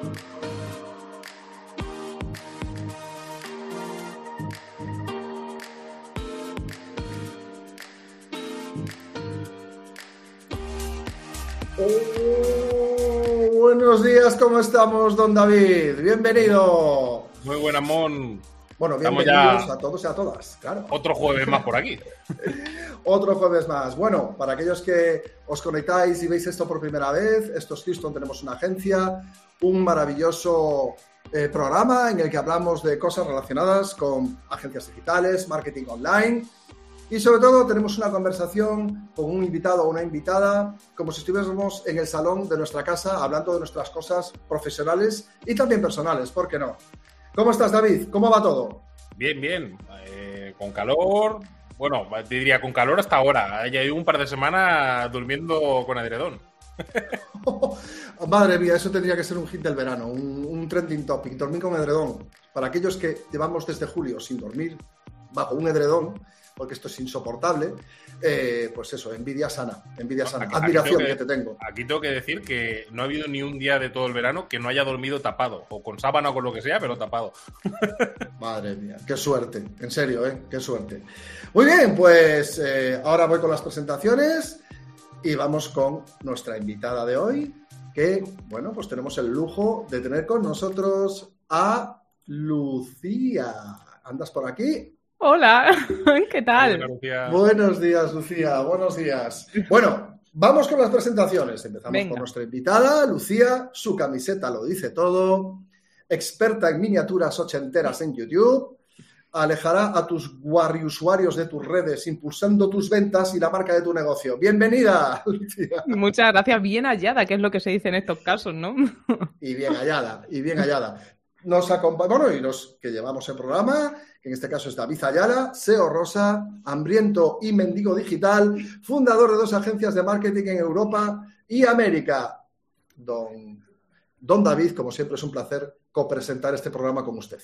Oh, buenos días, ¿cómo estamos, don David? Bienvenido. Muy buen Mon. Bueno, bienvenidos a todos y a todas, claro. Otro jueves más por aquí. Otro jueves más. Bueno, para aquellos que os conectáis y veis esto por primera vez, esto es Houston, tenemos una agencia, un maravilloso eh, programa en el que hablamos de cosas relacionadas con agencias digitales, marketing online y sobre todo tenemos una conversación con un invitado o una invitada, como si estuviésemos en el salón de nuestra casa hablando de nuestras cosas profesionales y también personales, ¿por qué no? ¿Cómo estás, David? ¿Cómo va todo? Bien, bien. Eh, con calor. Bueno, diría con calor hasta ahora. Ya llevo un par de semanas durmiendo con edredón. Madre mía, eso tendría que ser un hit del verano, un, un trending topic, dormir con edredón. Para aquellos que llevamos desde julio sin dormir bajo un edredón, porque esto es insoportable, eh, pues eso, envidia sana, envidia sana, admiración que, te tengo. Aquí tengo que decir que no ha habido ni un día de todo el verano que no haya dormido tapado, o con sábana o con lo que sea, pero tapado. Madre mía, qué suerte, en serio, ¿eh? Qué suerte. Muy bien, pues eh, ahora voy con las presentaciones y vamos con nuestra invitada de hoy, que, bueno, pues tenemos el lujo de tener con nosotros a Lucía. ¿Andas por aquí? Hola, ¿qué tal? Buenos días, Lucía, buenos días. Bueno, vamos con las presentaciones. Empezamos con nuestra invitada, Lucía, su camiseta lo dice todo, experta en miniaturas ochenteras en YouTube, alejará a tus usuarios de tus redes, impulsando tus ventas y la marca de tu negocio. Bienvenida, Lucía. Muchas gracias, bien hallada, que es lo que se dice en estos casos, ¿no? Y bien hallada, y bien hallada. Nos acompaña, bueno, y los que llevamos el programa, que en este caso es David Ayala, SEO Rosa, hambriento y mendigo digital, fundador de dos agencias de marketing en Europa y América. Don, don David, como siempre, es un placer copresentar este programa con usted.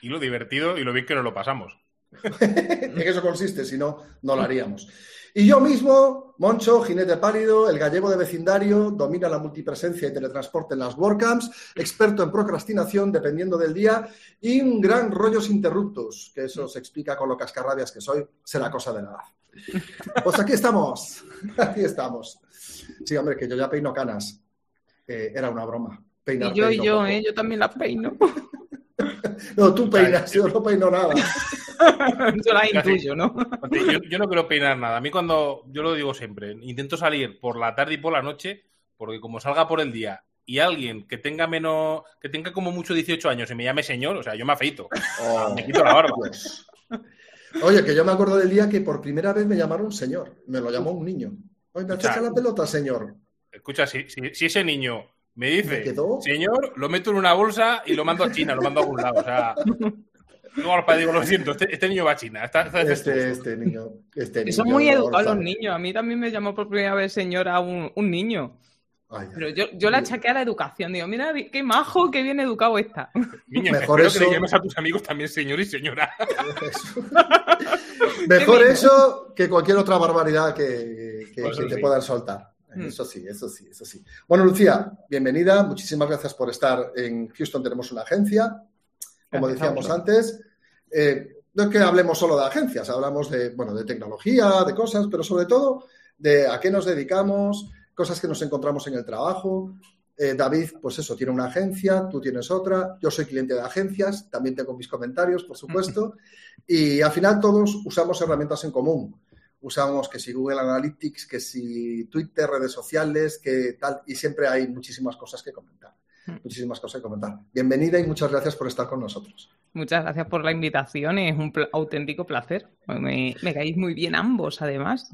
Y lo divertido y lo bien que nos lo pasamos. en eso consiste, si no, no lo haríamos. Y yo mismo, Moncho, jinete pálido, el gallego de vecindario, domina la multipresencia y teletransporte en las WordCamps, experto en procrastinación dependiendo del día y un gran rollos interruptos, que eso se explica con lo cascarrabias que soy, será cosa de nada. Pues aquí estamos, aquí estamos. Sí, hombre, que yo ya peino canas. Eh, era una broma. y yo, y yo, eh, yo también las peino. no, tú peinas, yo no peino nada. yo la intuyo, ¿no? Yo, no quiero peinar nada. A mí cuando, yo lo digo siempre, intento salir por la tarde y por la noche, porque como salga por el día y alguien que tenga menos, que tenga como mucho 18 años y me llame señor, o sea, yo me afeito. Oh. me quito la barba. Pues. Oye, que yo me acuerdo del día que por primera vez me llamaron señor. Me lo llamó un niño. Oye, me echaste la pelota, señor. Escucha, si, si ese niño me dice, señor, lo meto en una bolsa y lo mando a China, lo mando a algún lado. O sea, digo, lo siento, este, este, niño va a China. este, este, niño. Este Son muy educados los niños. A mí también me llamó por primera vez señora un, un niño. Pero yo, yo la achaqué a la educación. Digo, mira, qué majo, qué bien educado está. Niño, mejor eso... que le llames a tus amigos también señor y señora. mejor eso que cualquier otra barbaridad que, que, pues te puedan soltar. Mm. Eso sí, eso sí, eso sí. Bueno, Lucía, bienvenida. Muchísimas gracias por estar en Houston. Tenemos una agencia, como decíamos antes. Eh, no es que hablemos solo de agencias, hablamos de, bueno, de tecnología, de cosas, pero sobre todo de a qué nos dedicamos, cosas que nos encontramos en el trabajo. Eh, David, pues eso, tiene una agencia, tú tienes otra, yo soy cliente de agencias, también tengo mis comentarios, por supuesto, y al final todos usamos herramientas en común usamos que si Google Analytics, que si Twitter, redes sociales, que tal, y siempre hay muchísimas cosas que comentar. Hmm. Muchísimas cosas que comentar. Bienvenida y muchas gracias por estar con nosotros. Muchas gracias por la invitación, es un auténtico placer. Me, me caéis muy bien ambos, además.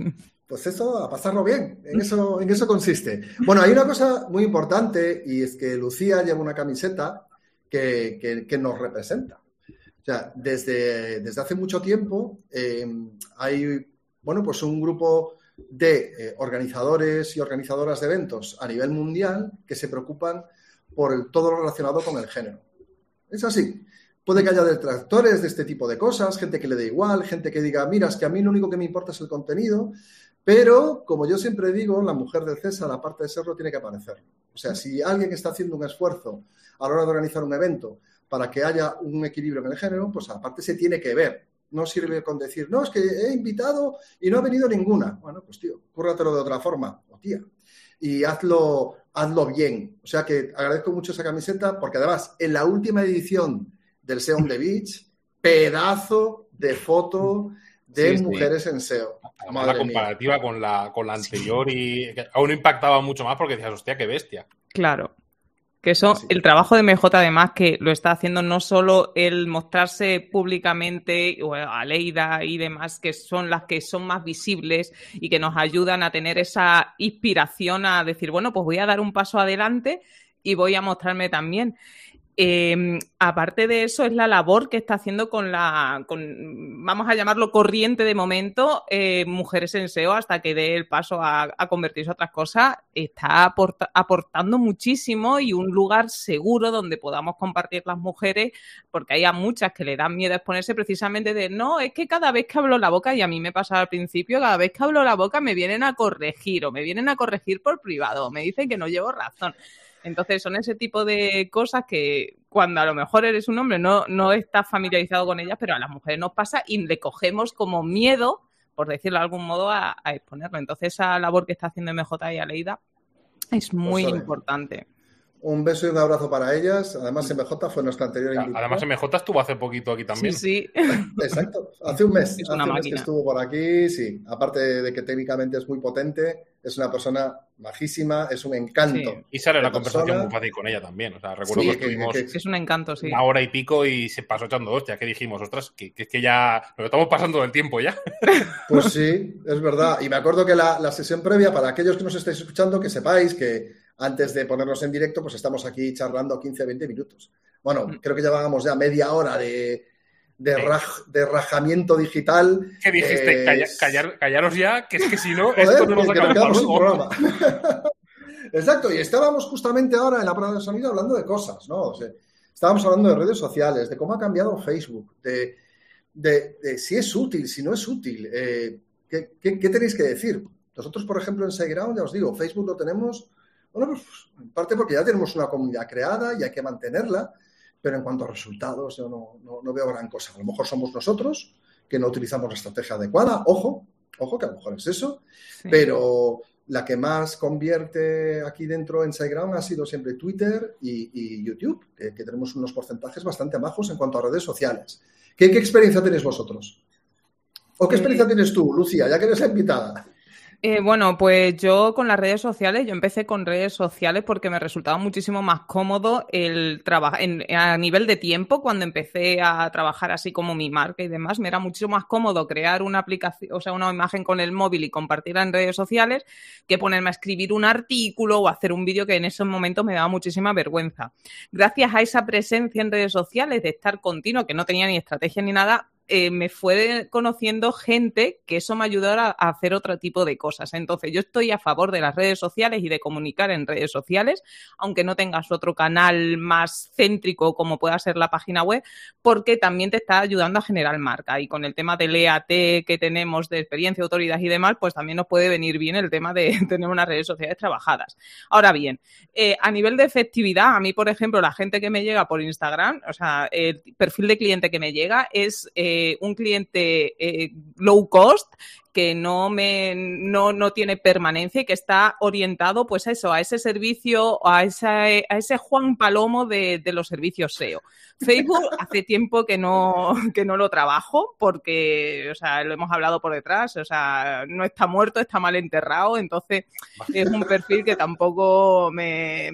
Pues eso, a pasarlo bien, en eso, en eso consiste. Bueno, hay una cosa muy importante y es que Lucía lleva una camiseta que, que, nos representa. O sea, desde, desde hace mucho tiempo eh, hay bueno, pues un grupo de eh, organizadores y organizadoras de eventos a nivel mundial que se preocupan por todo lo relacionado con el género. Es así. Puede que haya detractores de este tipo de cosas, gente que le dé igual, gente que diga, mira, es que a mí lo único que me importa es el contenido, Pero, como yo siempre digo, la mujer del César, aparte de serlo, tiene que aparecer. O sea, si alguien está haciendo un esfuerzo a la hora de organizar un evento para que haya un equilibrio en el género, pues aparte se tiene que ver. No sirve con decir, no, es que he invitado y no ha venido ninguna. Bueno, pues tío, cúrratelo de otra forma, o tía. Y hazlo, hazlo bien. O sea que agradezco mucho esa camiseta porque además en la última edición del SEO on the Beach, pedazo de foto de mujeres en SEO. Además, la comparativa con la, con la anterior y aún impactaba mucho más porque decías, hostia, qué bestia. Claro. Que eso, el trabajo de MJ además que lo está haciendo no solo el mostrarse públicamente o a Leida y demás, que son las que son más visibles y que nos ayudan a tener esa inspiración a decir, bueno, pues voy a dar un paso adelante y voy a mostrarme también. Em, aparte de eso, es la labor que está haciendo con la, vamos a llamarlo corriente de momento, eh, Mujeres en SEO, hasta que dé el paso a, convertirse a otras cosas, está aportando muchísimo y un lugar seguro donde podamos compartir las mujeres, porque hay a muchas que le dan miedo exponerse precisamente de, no, es que cada vez que hablo la boca, y a mí me pasa al principio, cada vez que hablo la boca me vienen a corregir o me vienen a corregir por privado, me dicen que no llevo razón. Entonces son ese tipo de cosas que cuando a lo mejor eres un hombre no, no estás familiarizado con ellas, pero a las mujeres nos pasa y le cogemos como miedo, por decirlo de algún modo, a, exponerlo. Entonces esa labor que está haciendo MJ y Aleida es muy pues importante. Un beso y un abrazo para ellas. Además, MJ fue nuestra anterior invitada. Además, MJ estuvo hace poquito aquí también. Sí, sí. Exacto. Hace un mes. hace un mes que estuvo por aquí, sí. Aparte de que técnicamente es muy potente, es una persona majísima, es un encanto. Y sale la conversación muy fácil con ella también. O sea, recuerdo que estuvimos es un encanto, sí. una hora y pico y se pasó echando hostia. que dijimos? Ostras, que, es que ya lo estamos pasando del tiempo ya. Pues sí, es verdad. Y me acuerdo que la, la sesión previa, para aquellos que nos estáis escuchando, que sepáis que antes de ponernos en directo, pues estamos aquí charlando 15 20 minutos. Bueno, mm. creo que llevábamos ya media hora de, de, rajamiento digital. ¿Qué dijiste? callaros ya, que es que si no, esto no nos acaba programa. Exacto, y estábamos justamente ahora en la prueba de sonido hablando de cosas, ¿no? estábamos hablando de redes sociales, de cómo ha cambiado Facebook, de, de, si es útil, si no es útil. Eh, ¿qué, qué, tenéis que decir? Nosotros, por ejemplo, en SiteGround, ya os digo, Facebook lo tenemos bueno, pues en parte porque ya tenemos una comunidad creada y hay que mantenerla, pero en cuanto a resultados yo no, veo gran cosa. A lo mejor somos nosotros que no utilizamos la estrategia adecuada, ojo, ojo que a lo mejor es eso, pero la que más convierte aquí dentro en SiteGround ha sido siempre Twitter y, YouTube, que, tenemos unos porcentajes bastante bajos en cuanto a redes sociales. ¿Qué, experiencia tenéis vosotros? ¿O qué experiencia tienes tú, Lucía, ya que eres la invitada? Eh, bueno, pues yo con las redes sociales, yo empecé con redes sociales porque me resultaba muchísimo más cómodo el trabajar a nivel de tiempo cuando empecé a trabajar así como mi marca y demás, me era mucho más cómodo crear una aplicación, o sea, una imagen con el móvil y compartirla en redes sociales que ponerme a escribir un artículo o hacer un vídeo que en ese momento me daba muchísima vergüenza. Gracias a esa presencia en redes sociales de estar continuo, que no tenía ni estrategia ni nada, eh, me fue conociendo gente que eso me ayudó a, hacer otro tipo de cosas. Entonces, yo estoy a favor de las redes sociales y de comunicar en redes sociales, aunque no tengas otro canal más céntrico como pueda ser la página web, porque también te está ayudando a generar marca. Y con el tema del EAT que tenemos de experiencia, autoridad y demás, pues también nos puede venir bien el tema de tener unas redes sociales trabajadas. Ahora bien, eh, a nivel de efectividad, a mí, por ejemplo, la gente que me llega por Instagram, o sea, el perfil de cliente que me llega es... Eh, un cliente eh, low cost que no me no, no, tiene permanencia y que está orientado pues a eso, a ese servicio, a, esa, a ese Juan Palomo de, los servicios SEO. Facebook hace tiempo que no, que no lo trabajo porque, o sea, lo hemos hablado por detrás, o sea, no está muerto, está mal enterrado, entonces es un perfil que tampoco me,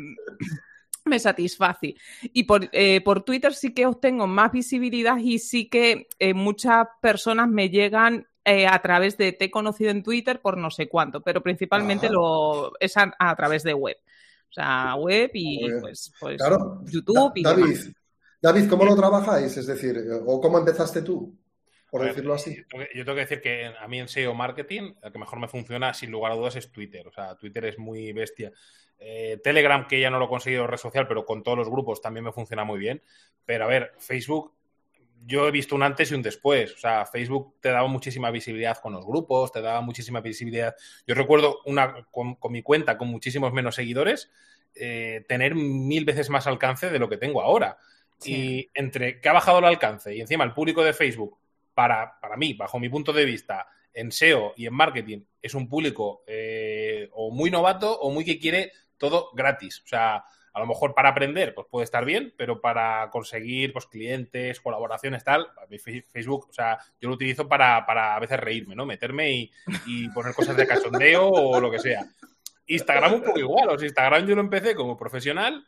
me satisface. Y por, eh, por, Twitter sí que obtengo más visibilidad y sí que eh, muchas personas me llegan eh, a través de te he conocido en Twitter por no sé cuánto, pero principalmente lo, es a, través de web. O sea, web y pues, pues YouTube. y David, David, ¿cómo lo trabajáis? Es decir, ¿o cómo empezaste tú? Por decirlo así. Yo tengo que decir que a mí en SEO marketing, el que mejor me funciona, sin lugar a dudas, es Twitter. O sea, Twitter es muy bestia. Eh, Telegram, que ya no lo he conseguido red social, pero con todos los grupos también me funciona muy bien. Pero a ver, Facebook yo he visto un antes y un después. O sea, Facebook te daba muchísima visibilidad con los grupos, te daba muchísima visibilidad. Yo recuerdo una con, mi cuenta con muchísimos menos seguidores, eh, tener mil veces más alcance de lo que tengo ahora. Y entre que ha bajado el alcance y encima el público de Facebook, para, para mí, bajo mi punto de vista, en SEO y en marketing, es un público eh, o muy novato o muy que quiere todo gratis. O sea, a lo mejor para aprender, pues puede estar bien, pero para conseguir pues, clientes, colaboraciones, tal, Facebook, o sea, yo lo utilizo para, a veces reírme, ¿no? Meterme y, y poner cosas de cachondeo o lo que sea. Instagram un poco igual, o sea, Instagram yo lo empecé como profesional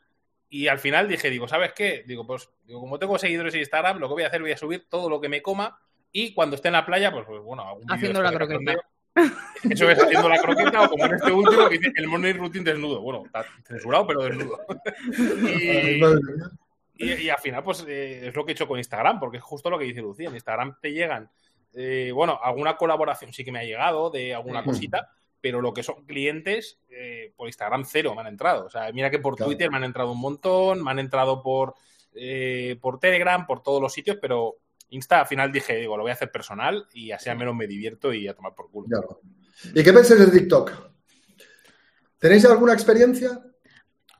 y al final dije, digo, ¿sabes qué? Digo, pues, digo, como tengo seguidores en Instagram, lo que voy a hacer, voy a subir todo lo que me coma y cuando esté en la playa, pues, pues bueno, algún Haciendo la croqueta. Eso es haciendo la croqueta o como en este último que dice el morning routine desnudo. Bueno, está censurado, pero desnudo. Y, al final, pues eh, es lo que he hecho con Instagram, porque es justo lo que dice Lucía. En Instagram te llegan, eh, bueno, alguna colaboración sí que me ha llegado de alguna cosita, pero lo que son clientes, eh, por Instagram cero me han entrado. O sea, mira que por Twitter me han entrado un montón, me han entrado por, por Telegram, por todos los sitios, pero Insta al final dije, digo, lo voy a hacer personal y así al menos me divierto y a tomar por culo. ¿Y qué pensáis de TikTok? ¿Tenéis alguna experiencia?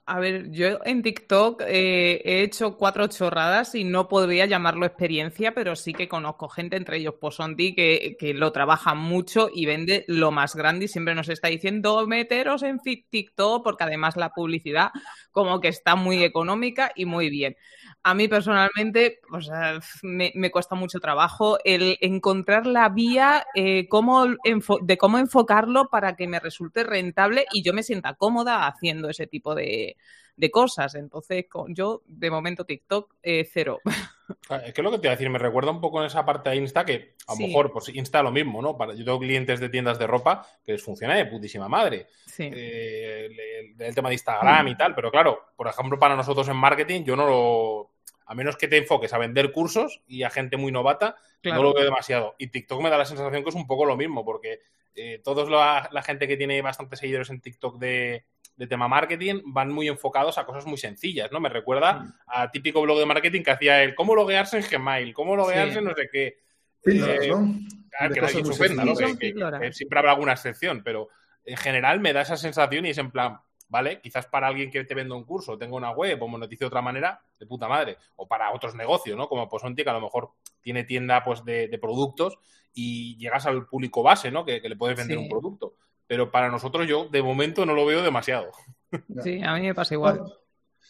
A ver, yo en TikTok eh, he hecho cuatro chorradas y no podría llamarlo experiencia, pero sí que conozco gente, entre ellos Posondi, que, que lo trabaja mucho y vende lo más grande y siempre nos está diciendo meteros en TikTok porque además la publicidad como que está muy económica y muy bien. A mí personalmente me, cuesta mucho trabajo el encontrar la vía eh, de cómo enfocarlo para que me resulte rentable y yo me sienta cómoda haciendo ese tipo de, cosas. Entonces, yo de momento TikTok eh, cero. Ah, es que lo que te iba a decir, me recuerda un poco en esa parte de Insta que a lo mejor pues Insta lo mismo, ¿no? Para, yo tengo clientes de tiendas de ropa que les funciona de putísima madre. Sí. Eh, el, tema de Instagram y tal, pero claro, por ejemplo, para nosotros en marketing yo no lo a menos que te enfoques a vender cursos y a gente muy novata, no lo veo demasiado. Y TikTok me da la sensación que es un poco lo mismo, porque eh, toda la, gente que tiene bastantes seguidores en TikTok de, tema marketing van muy enfocados a cosas muy sencillas, ¿no? Me recuerda mm. a típico blog de marketing que hacía el cómo loguearse en Gmail, cómo loguearse en no sé qué. Eh, ¿no? que nadie ofenda, ¿no? que siempre habrá alguna excepción, pero en general me da esa sensación y es en plan, ¿vale? Quizás para alguien que te venda un curso, tenga una web o monetice de otra manera, de puta madre. O para otros negocios, ¿no? Como Posonti, que a lo mejor tiene tienda pues, de, productos y llegas al público base, ¿no? Que, le puedes vender un producto. Pero para nosotros yo, de momento, no lo veo demasiado. Sí, a mí me pasa igual.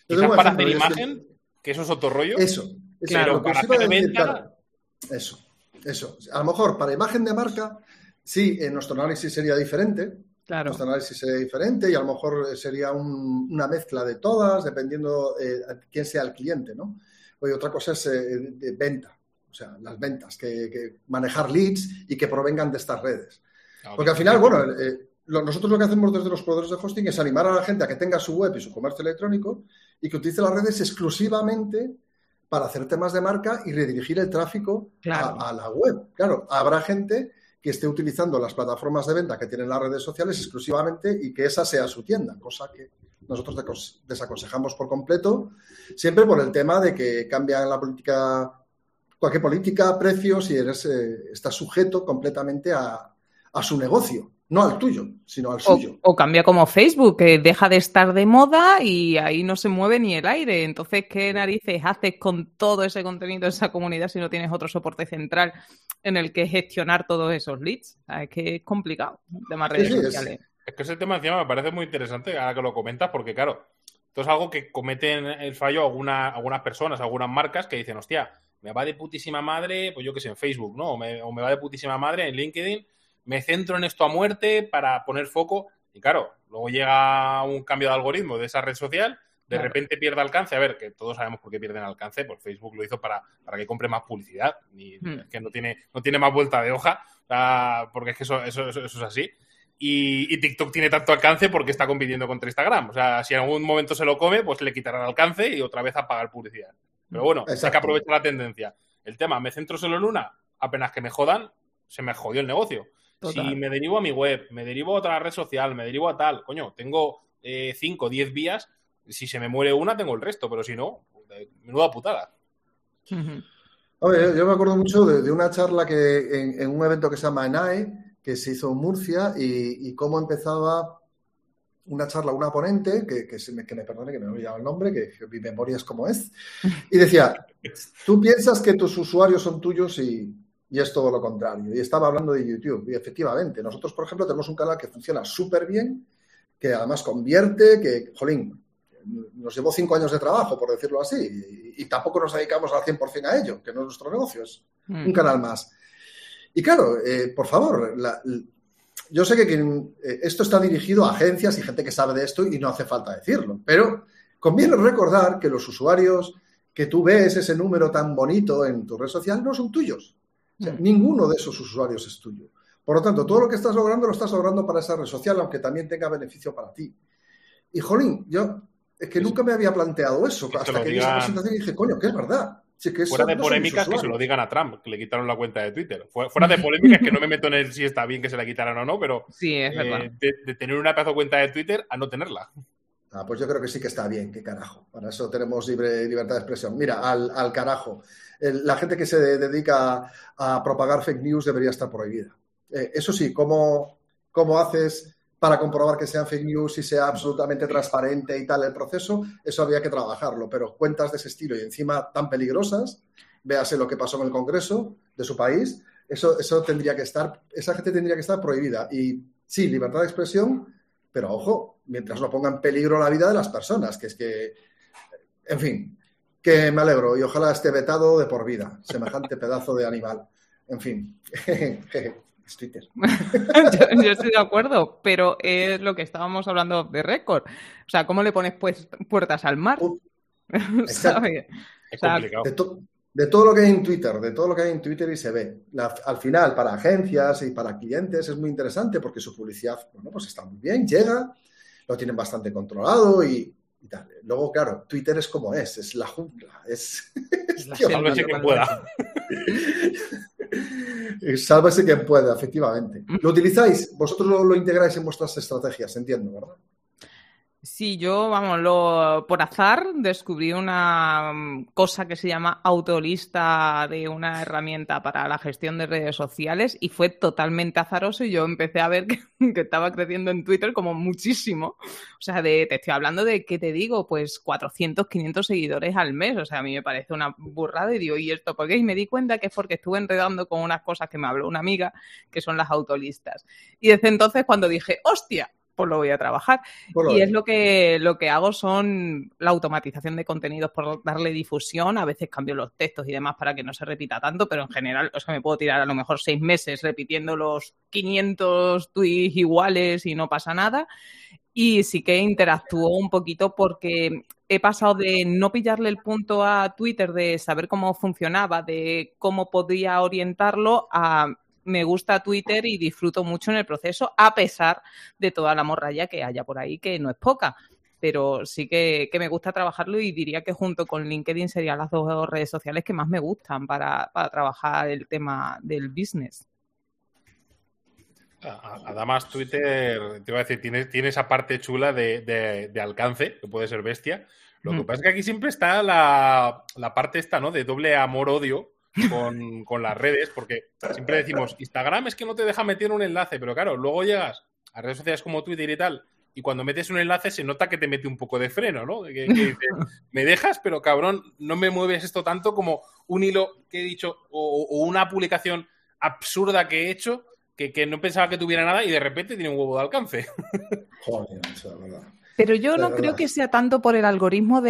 Quizás para hacer imagen, que... eso es otro rollo. Eso. claro, para hacer venta... eso, eso. A lo mejor para imagen de marca, sí, en nuestro análisis sería diferente, Claro. Nuestro análisis sería diferente y a lo mejor sería una mezcla de todas, dependiendo eh, quién sea el cliente, ¿no? Oye, otra cosa es eh, de venta, o sea, las ventas, que, manejar leads y que provengan de estas redes. Ah, Porque al final, bueno, eh, nosotros lo que hacemos desde los proveedores de hosting es animar a la gente a que tenga su web y su comercio electrónico y que utilice las redes exclusivamente para hacer temas de marca y redirigir el tráfico a, a, la web. Claro, habrá gente que esté utilizando las plataformas de venta que tienen las redes sociales exclusivamente y que esa sea su tienda, cosa que nosotros desaconsejamos por completo, siempre por el tema de que cambia la política, cualquier política, precios y eres, eh, estás sujeto completamente a, su negocio no al tuyo, sino al suyo. O, cambia como Facebook, que deja de estar de moda y ahí no se mueve ni el aire. Entonces, ¿qué narices haces con todo ese contenido de esa comunidad si no tienes otro soporte central en el que gestionar todos esos leads. es que es complicado, temas redes sociales. Es, que ese tema encima me parece muy interesante ahora que lo comentas, porque claro, esto es algo que cometen el fallo algunas personas, algunas marcas que dicen, hostia, me va de putísima madre, pues yo que sé, en Facebook, ¿no? O me, va de putísima madre en LinkedIn, me centro en esto a muerte para poner foco. Y claro, luego llega un cambio de algoritmo de esa red social de repente pierde alcance, a ver, que todos sabemos por qué pierden alcance, pues Facebook lo hizo para, para que compre más publicidad, y hmm. que no tiene, no tiene más vuelta de hoja, porque es que eso, eso, eso, es así. Y, TikTok tiene tanto alcance porque está compitiendo contra Instagram. O sea, si en algún momento se lo come, pues le quitarán alcance y otra vez a pagar publicidad. Pero bueno, hay que aprovechar la tendencia. El tema, me centro solo en una, apenas que me jodan, se me jodió el negocio. Si me derivo a mi web, me derivo a otra red social, me derivo a tal, coño, tengo 5 o 10 vías si se me muere una, tengo el resto, pero si no, menuda putada. yo, me acuerdo mucho de, una charla que en, un evento que se llama ENAE, que se hizo en Murcia, y, cómo empezaba una charla, una ponente, que, que, me, que me perdone que me he olvidado el nombre, que, mi memoria es como es, y decía, tú piensas que tus usuarios son tuyos y, y es todo lo contrario. Y estaba hablando de YouTube. Y efectivamente, nosotros, por ejemplo, tenemos un canal que funciona súper bien, que además convierte, que, jolín, nos llevó cinco años de trabajo, por decirlo así, y, tampoco nos dedicamos al 100% a ello, que no es nuestro negocio, es un mm. canal más. Y claro, eh, por favor, yo sé que eh, esto está dirigido a agencias y gente que sabe de esto y no hace falta decirlo, pero conviene recordar que los usuarios que tú ves ese número tan bonito en tu red social no son tuyos. Mm. ninguno de esos usuarios es tuyo. Por lo tanto, todo lo que estás logrando lo estás logrando para esa red social, aunque también tenga beneficio para ti. Y jolín, yo es que nunca me había planteado eso. hasta que vi esa presentación y dije, coño, que es verdad. fuera de polémicas que se lo digan a Trump, que le quitaron la cuenta de Twitter. Fuera de polémicas que no me meto en el si está bien que se la quitaran o no, pero sí, es eh, de, tener una pedazo cuenta de Twitter a no tenerla. Ah, pues yo creo que sí que está bien, qué carajo. Para eso tenemos libre, libertad de expresión. Mira, al, al carajo la gente que se dedica a, propagar fake news debería estar prohibida. Eh, eso sí, ¿cómo, ¿cómo haces para comprobar que sean fake news y sea absolutamente transparente y tal el proceso? Eso habría que trabajarlo, pero cuentas de ese estilo y encima tan peligrosas, véase lo que pasó en el Congreso de su país, eso, eso tendría que estar, esa gente tendría que estar prohibida. Y sí, libertad de expresión, pero ojo, mientras no ponga en peligro la vida de las personas, que es que, en fin, que me alegro y ojalá esté vetado de por vida, semejante pedazo de animal. En fin, es Twitter. yo, estoy de acuerdo, pero es lo que estábamos hablando de récord. O sea, ¿cómo le pones pues, puertas al mar? Es complicado. De, todo lo que hay en Twitter, de todo lo que hay en Twitter y se ve. al final, para agencias y para clientes es muy interesante porque su publicidad, bueno, pues está muy bien, llega, lo tienen bastante controllo y, Luego, claro, Twitter es como es, es la jungla, es... Sálvese quien pueda. Sálvese quien pueda, efectivamente. ¿Lo utilizáis? Vosotros lo integráis en vuestras estrategias, entiendo, ¿verdad? Sí, yo, vamos, lo, por azar descubrí una mm, cosa que se llama autolista de una herramienta para la gestión de redes sociales y fue totalmente azaroso y yo empecé a ver que, estaba creciendo en Twitter como muchísimo. O sea, de, te estoy hablando de, ¿qué te digo? Pues 400, 500 seguidores al mes. O sea, a mí me parece una burrada y digo, ¿y esto por qué? Y me di cuenta que es porque estuve enredando con unas cosas que me habló una amiga, que son las autolistas. Y desde entonces cuando dije, hostia, pues lo voy a trabajar. y es lo que, lo que hago son la automatización de contenidos por darle difusión. A veces cambio los textos y demás para que no se repita tanto, pero en general, o sea, me puedo tirar a lo mejor seis meses repitiendo los 500 tweets iguales y no pasa nada. Y sí que interactúo un poquito porque he pasado de no pillarle el punto a Twitter de saber cómo funcionaba, de cómo podía orientarlo, a me gusta Twitter y disfruto mucho en el proceso, a pesar de toda la morralla que haya por ahí, que no es poca. Pero sí que, me gusta trabajarlo y diría que junto con LinkedIn serían las dos redes sociales que más me gustan para, trabajar el tema del business. Además, Twitter, te iba a decir, tiene, tiene esa parte chula de, alcance, que puede ser bestia. Lo que pasa es que aquí siempre está la, la parte esta, ¿no? De doble amor-odio con, las redes, porque siempre decimos, Instagram es que no te deja meter un enlace, pero claro, luego llegas a redes sociales como Twitter y tal, y cuando metes un enlace se nota que te mete un poco de freno, ¿no? me dejas, pero cabrón, no me mueves esto tanto como un hilo que he dicho o, una publicación absurda que he hecho que, que, no pensaba que tuviera nada y de repente tiene un huevo de alcance. Joder, eso es verdad. Pero yo no creo que sea tanto por el algoritmo mm,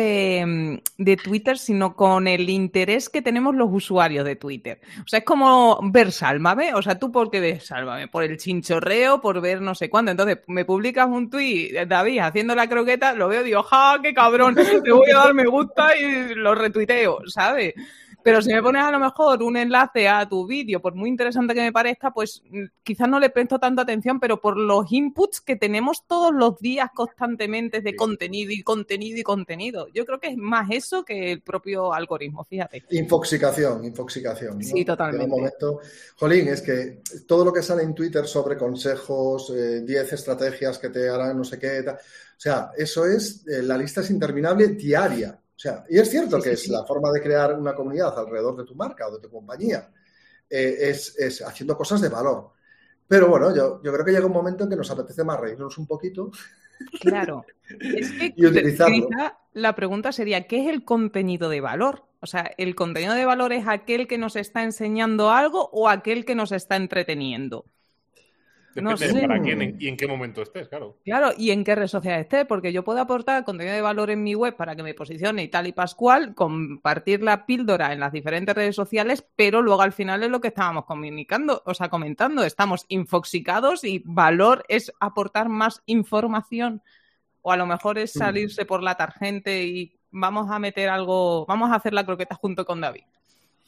de, Twitter, sino con el interés que tenemos los usuarios de Twitter. O sea, es como ver Sálvame. O sea, ¿tú por qué ves Sálvame? Por el chinchorreo, por ver no sé cuándo. Entonces, me publicas un tweet, David, haciendo la croqueta, lo veo y digo, ¡ja, qué cabrón! Te voy a dar me gusta y lo retuiteo, ¿sabes? Pero si me pones a lo mejor un enlace a tu vídeo, por muy interesante que me parezca, pues mm, quizás no le presto tanta atención, pero por los inputs que tenemos todos los días constantemente de contenido y contenido y contenido. Yo creo que es más eso que el propio algoritmo, fíjate. Infoxicación, infoxicación. Sí, totalmente. momento, Jolín, es que todo lo que sale en Twitter sobre consejos, 10 eh, estrategias que te harán no sé qué, o sea, eso es, eh, la lista es interminable diaria. O sea, y es cierto que es la forma de crear una comunidad alrededor de tu marca o de tu compañía, eh, es, haciendo cosas de valor. Pero bueno, yo, yo creo que llega un momento en que nos apetece más reírnos un poquito. Claro. Es que y utilizarlo. la pregunta sería, ¿qué es el contenido de valor? O sea, ¿el contenido de valor es aquel que nos está enseñando algo o aquel que nos está entreteniendo? Depende de para quién y en qué momento estés, claro. Claro, y en qué red social estés, porque yo puedo aportar contenido de valor en mi web para que me posicione y tal y pascual, compartir la píldora en las diferentes redes sociales, pero luego al final es lo que estábamos comunicando, o sea, comentando, estamos infoxicados y valor es aportar más información o a lo mejor es mm. salirse por la tarjente y vamos a meter algo, vamos a hacer la croqueta junto con David.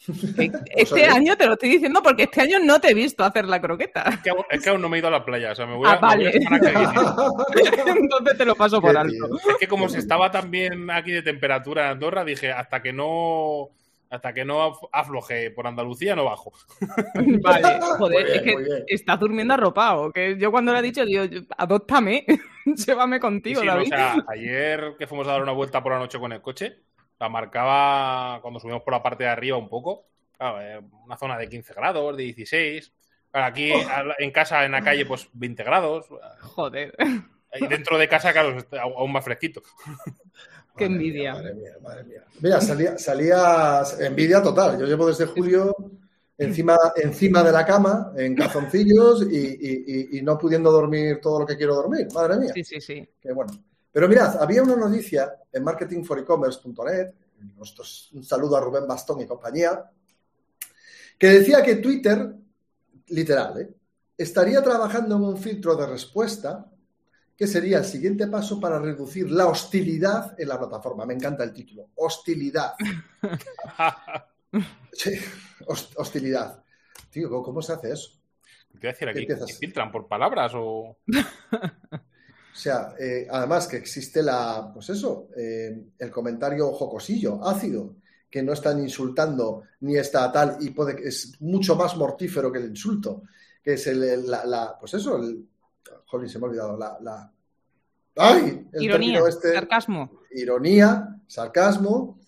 Este año te lo estoy diciendo porque este año no te he visto hacer la croqueta. Es que, aún no me he ido a la playa, o sea, me voy a, ah, vale. Entonces te lo paso por alto. Es que como se estaba también aquí de temperatura en Andorra, dije, hasta que no hasta que no afloje por Andalucía no bajo. Vale, joder, es que estás durmiendo arropado. Que yo cuando le he dicho, digo, adóptame, llévame contigo, David. o sea, ayer que fuimos a dar una vuelta por la noche con el coche, la marcaba cuando subimos por la parte de arriba un poco. Eh, una zona de 15 grados, de 16. aquí oh. en casa, en la calle, pues 20 grados. Joder. Y dentro de casa, claro, aún más fresquito. Qué envidia. madre mía, madre mía. Mira, salía, salía envidia total. Yo llevo desde julio encima, encima de la cama, en calzoncillos y, y, no pudiendo dormir todo lo que quiero dormir. Madre mía. Sí, sí, sí. Qué bueno. Pero mirad, había una noticia en marketingforecommerce.net, un saludo a Rubén Bastón y compañía, que decía que Twitter, literal, ¿eh? estaría trabajando en un filtro de respuesta que sería el siguiente paso para reducir la hostilidad en la plataforma. Me encanta el título, hostilidad. sí, hostilidad. Tío, ¿cómo se hace eso? ¿Qué decir aquí? ¿Filtran por palabras o...? O sea, eh, además que existe la, pues eso, eh, el comentario jocosillo, ácido, que no están insultando ni está tal y puede, es mucho más mortífero que el insulto, que es el, la, pues eso, el, jolín, se me ha olvidado, la, ¡ay! ironía, este, sarcasmo. Ironía, sarcasmo,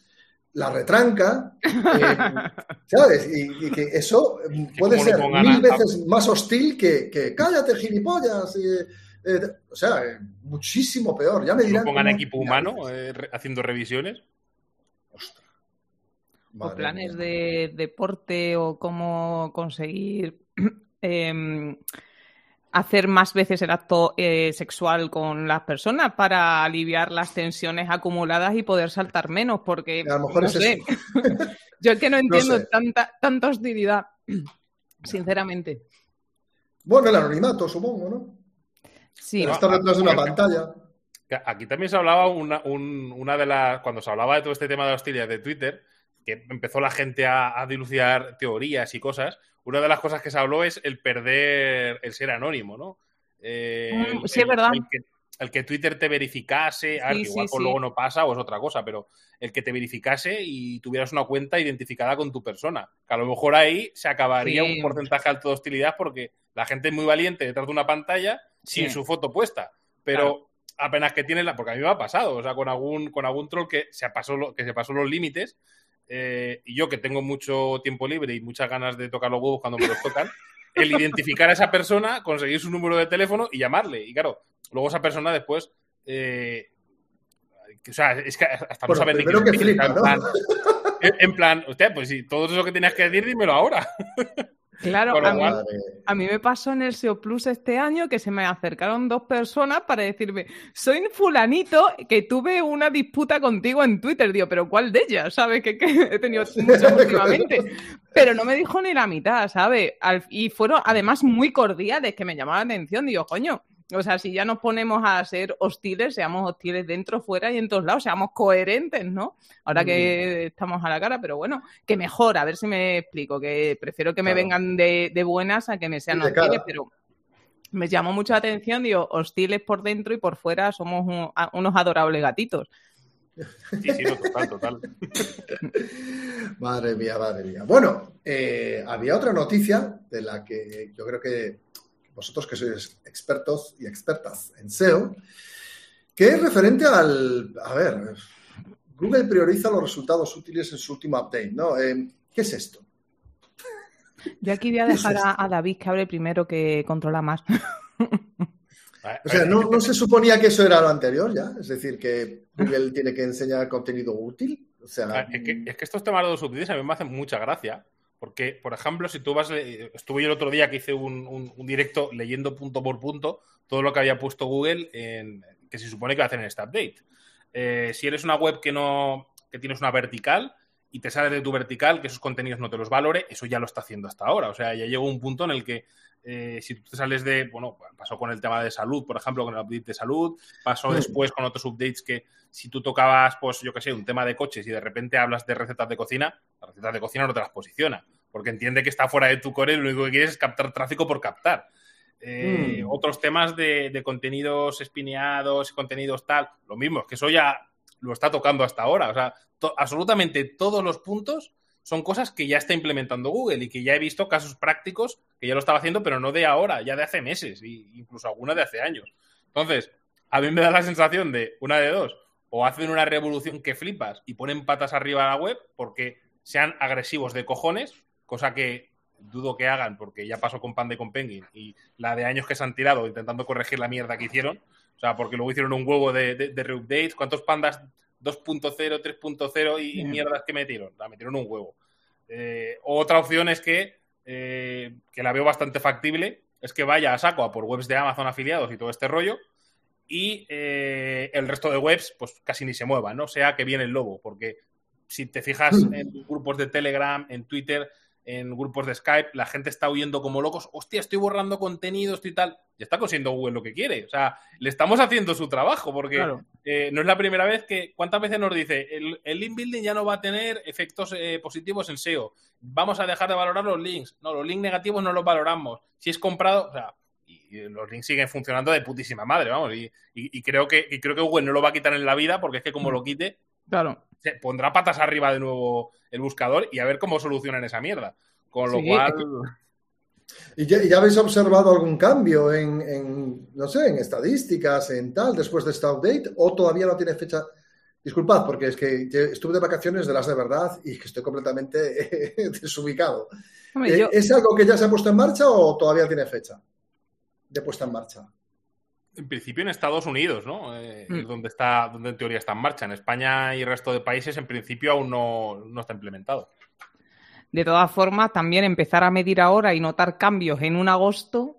la retranca, eh, ¿sabes? Y, que eso puede ser mil veces más hostil que, que cállate, gilipollas. Y, eh, o sea, eh, muchísimo peor. Ya me dirán. No pongan equipo humano eh, haciendo revisiones. Ostras. o planes de deporte o cómo conseguir em, hacer más veces el acto sexual con las personas para aliviar las tensiones acumuladas y poder saltar menos, porque a lo mejor no sé. yo es que no entiendo tanta, tanta hostilidad, sinceramente. Bueno, el anonimato, supongo, ¿no? Sí. está detrás de una pantalla. Aquí también se hablaba una, una, de las. Cuando se hablaba de todo este tema de la hostilidad de Twitter, que empezó la gente a, a, dilucidar teorías y cosas, una de las cosas que se habló es el perder el ser anónimo, ¿no? Eh, mm, sí, es verdad. El que, Twitter te verificase, igual luego no pasa o es otra cosa, pero el que te verificase y tuvieras una cuenta identificada con tu persona. Que a lo mejor ahí se acabaría un porcentaje alto de hostilidad porque la gente es muy valiente detrás de una pantalla sin su foto puesta. Pero apenas que tiene la. Porque a mí me ha pasado, o sea, con algún, con algún troll que se pasó, que se pasó los límites. Eh, y yo que tengo mucho tiempo libre y muchas ganas de tocar los huevos cuando me los tocan, el identificar a esa persona, conseguir su número de teléfono y llamarle. Y claro, luego esa persona después. Eh, o sea, es que hasta no saber de qué que en, plan, en plan, hostia, pues si todo eso que tenías que decir, dímelo ahora. Claro, a mí, me pasó en el SEO Plus este año que se me acercaron dos personas para decirme, soy fulanito que tuve una disputa contigo en Twitter. Digo, pero ¿cuál de ellas? ¿Sabes? Que, he tenido muchas últimamente. Pero no me dijo ni la mitad, ¿sabes? y fueron además muy cordiales que me llamaban la atención. Digo, coño, o sea, si ya nos ponemos a ser hostiles, seamos hostiles dentro, fuera y en todos lados, seamos coherentes, ¿no? Ahora que estamos a la cara, pero bueno, que mejor, a ver si me explico, que prefiero que me vengan de, buenas a que me sean hostiles, pero me llamó mucho la atención, digo, hostiles por dentro y por fuera somos unos adorables gatitos. Sí, sí, total, total. madre mía, madre mía. Bueno, eh, había otra noticia de la que yo creo que vosotros que sois expertos y expertas en SEO, que es referente al, a ver, Google prioriza los resultados útiles en su último update, ¿no? Eh, ¿Qué es esto? Yo aquí voy a dejar a, David que hable primero que controla más. O sea, ¿no, se suponía que eso era lo anterior ya? Es decir, que Google tiene que enseñar contenido útil. O sea, es, que, estos temas de los útiles a mí me hacen mucha gracia. Porque, por ejemplo, si tú vas, estuve yo el otro día que hice un, directo leyendo punto por punto todo lo que había puesto Google en, que se supone que va a hacer en este update. Eh, si eres una web que no, que tienes una vertical y te sales de tu vertical, que esos contenidos no te los valore, eso ya lo está haciendo hasta ahora. O sea, ya llegó un punto en el que eh, si tú te sales de, bueno, pasó con el tema de salud, por ejemplo, con el update de salud, pasó después con otros updates que si tú tocabas, pues yo qué sé, un tema de coches y de repente hablas de recetas de cocina, las recetas de cocina no te las posiciona, porque entiende que está fuera de tu core y lo único que quieres es captar tráfico por captar. Eh, mm. Otros temas de, contenidos espineados, contenidos tal, lo mismo, es que eso ya lo está tocando hasta ahora. O sea, absolutamente todos los puntos son cosas que ya está implementando Google y que ya he visto casos prácticos que ya lo estaba haciendo, pero no de ahora, ya de hace meses, e incluso alguna de hace años. Entonces, a mí me da la sensación de una de dos, o hacen una revolución que flipas y ponen patas arriba a la web porque sean agresivos de cojones, cosa que dudo que hagan porque ya pasó con Panda y con Penguin y la de años que se han tirado intentando corregir la mierda que hicieron, o sea, porque luego hicieron un huevo de, de, reupdates, ¿cuántos pandas 2.0, 3.0 y, mierdas que metieron. La metieron un huevo. Eh, otra opción es que, eh, que la veo bastante factible, es que vaya a saco a por webs de Amazon afiliados y todo este rollo, y eh, el resto de webs, pues casi ni se muevan, ¿no? Sea que viene el lobo, porque si te fijas en grupos de Telegram, en Twitter, en grupos de Skype, la gente está huyendo como locos, hostia, estoy borrando contenido, estoy tal. Ya está consiguiendo Google lo que quiere. O sea, le estamos haciendo su trabajo, porque eh, no es la primera vez que, ¿cuántas veces nos dice? El, el link building ya no va a tener efectos eh, positivos en SEO. Vamos a dejar de valorar los links. No, los links negativos no los valoramos. Si es comprado, o sea, y los links siguen funcionando de putísima madre, vamos. Y, creo que, y creo que Google no lo va a quitar en la vida, porque es que como lo quite, Claro. Se pondrá patas arriba de nuevo el buscador y a ver cómo solucionan esa mierda. Con lo cual. ¿Y ya, habéis observado algún cambio en, no sé, en estadísticas, en tal, después de esta update? ¿O todavía no tiene fecha? Disculpad, porque es que estuve de vacaciones de las de verdad y que estoy completamente desubicado. Eh, ¿Es algo que ya se ha puesto en marcha o todavía tiene fecha de puesta en marcha? En principio en Estados Unidos, ¿no? Eh, mm. donde está, donde en teoría está en marcha. En España y el resto de países, en principio, aún no, está implementado. De todas formas, también empezar a medir ahora y notar cambios en un agosto,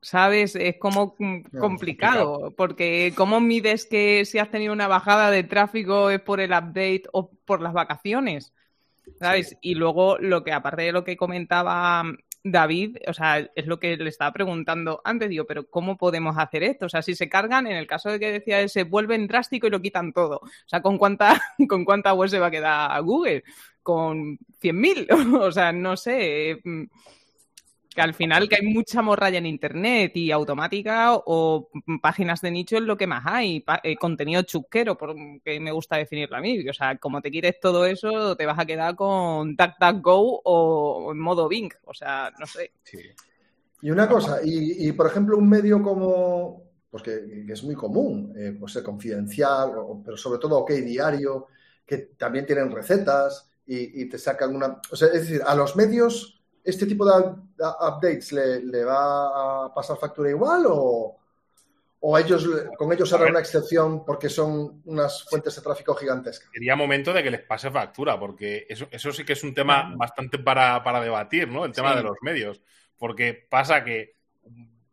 ¿sabes? Es como complicado, porque ¿cómo mides que si has tenido una bajada de tráfico es por el update o por las vacaciones? ¿Sabes? Y luego lo que, aparte de lo que comentaba David, o sea, es lo que le estaba preguntando antes, digo, pero ¿cómo podemos hacer esto? O sea, si se cargan, en el caso de que decía se vuelven drástico y lo quitan todo. O sea, ¿con cuánta, con cuánta web se va a quedar Google? ¿Con 100.000? o sea, no sé. Que al final que hay mucha morralla en internet y automática o páginas de nicho es lo que más hay, eh, contenido chusquero, porque me gusta definirlo a mí. O sea, como te quieres todo eso, te vas a quedar con DuckDuckGo o en modo Bing. O sea, no sé. Y una cosa, y, por ejemplo, un medio como, pues que, es muy común, eh, pues confidencial, pero sobre todo OK Diario, que también tienen recetas y, y te sacan una. O sea, es decir, a los medios este tipo de updates le, va a pasar factura igual o, o ellos, con ellos habrá una excepción porque son unas fuentes de tráfico gigantescas? Sería momento de que les pase factura, porque eso, eso sí que es un tema bastante para, debatir, ¿no? El tema de los medios. Porque pasa que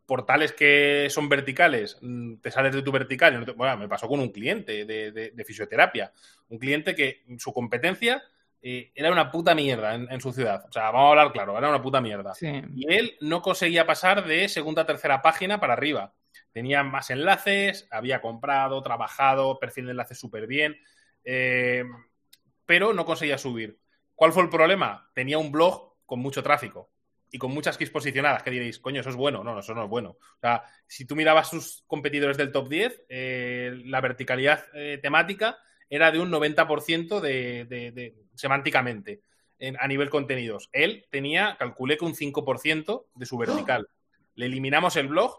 portales que son verticales, mm, te sales de tu vertical. bueno, me pasó con un cliente de, de fisioterapia. Un cliente que su competencia era una puta mierda en, su ciudad. O sea, vamos a hablar claro, era una puta mierda. Y él no conseguía pasar de segunda a tercera página para arriba. Tenía más enlaces, había comprado, trabajado, perfil de enlaces súper bien, eh, pero no conseguía subir. ¿Cuál fue el problema? Tenía un blog con mucho tráfico y con muchas keys posicionadas, que diréis, coño, eso es bueno. No, no, eso no es bueno. O sea, si tú mirabas sus competidores del top 10, eh, la verticalidad eh, temática era de un 90% de, semánticamente a nivel contenidos. Él tenía, calculé que un 5% de su vertical. Le eliminamos el blog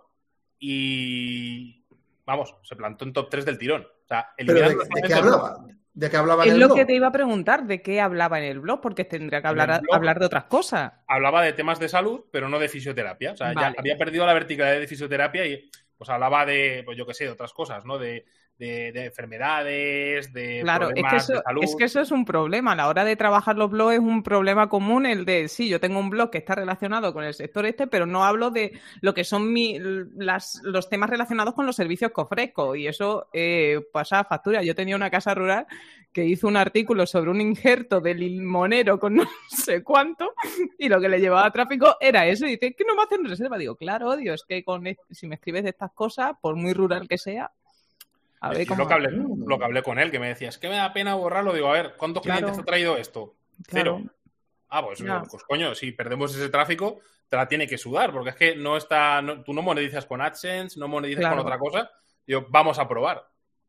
y, vamos, se plantó en top 3 del tirón. O sea, de, qué hablaba? ¿De qué hablaba en Es el lo blog? que te iba a preguntar, ¿de qué hablaba en el blog? Porque tendría que hablar, blog. hablar de otras cosas. Hablaba de temas de salud, pero no de fisioterapia. O sea, Vale. ya había perdido la verticalidad de fisioterapia y pues hablaba de, pues yo qué sé, de otras cosas, ¿no? De, de- de enfermedades, de Claro, es que, problemas eso, de salud. es que eso es un problema. A la hora de trabajar los blogs es un problema común el de, sí, yo tengo un blog que está relacionado con el sector este, pero no hablo de lo que son mi, las, los temas relacionados con los servicios que ofrezco. Y eso eh, pasa a factura. Yo tenía una casa rural que hizo un artículo sobre un injerto de limonero con no sé cuánto y lo que le llevaba a tráfico era eso. Y dice, "Es que no me hacen reserva. Digo, claro, Dios, es que con, si me escribes de estas cosas, por muy rural que sea, a ver Es cómo... lo, que hablé, lo que hablé con él, que me decía, es que me da pena borrarlo. Digo, a ver, ¿cuántos Claro. clientes te ha traído esto? Cero. Claro. Ah, pues, Ya. pues coño, si perdemos ese tráfico, te la tiene que sudar, porque es que no está, no- tú no monetizas con AdSense, no monetizas con otra cosa. Digo, vamos a probar.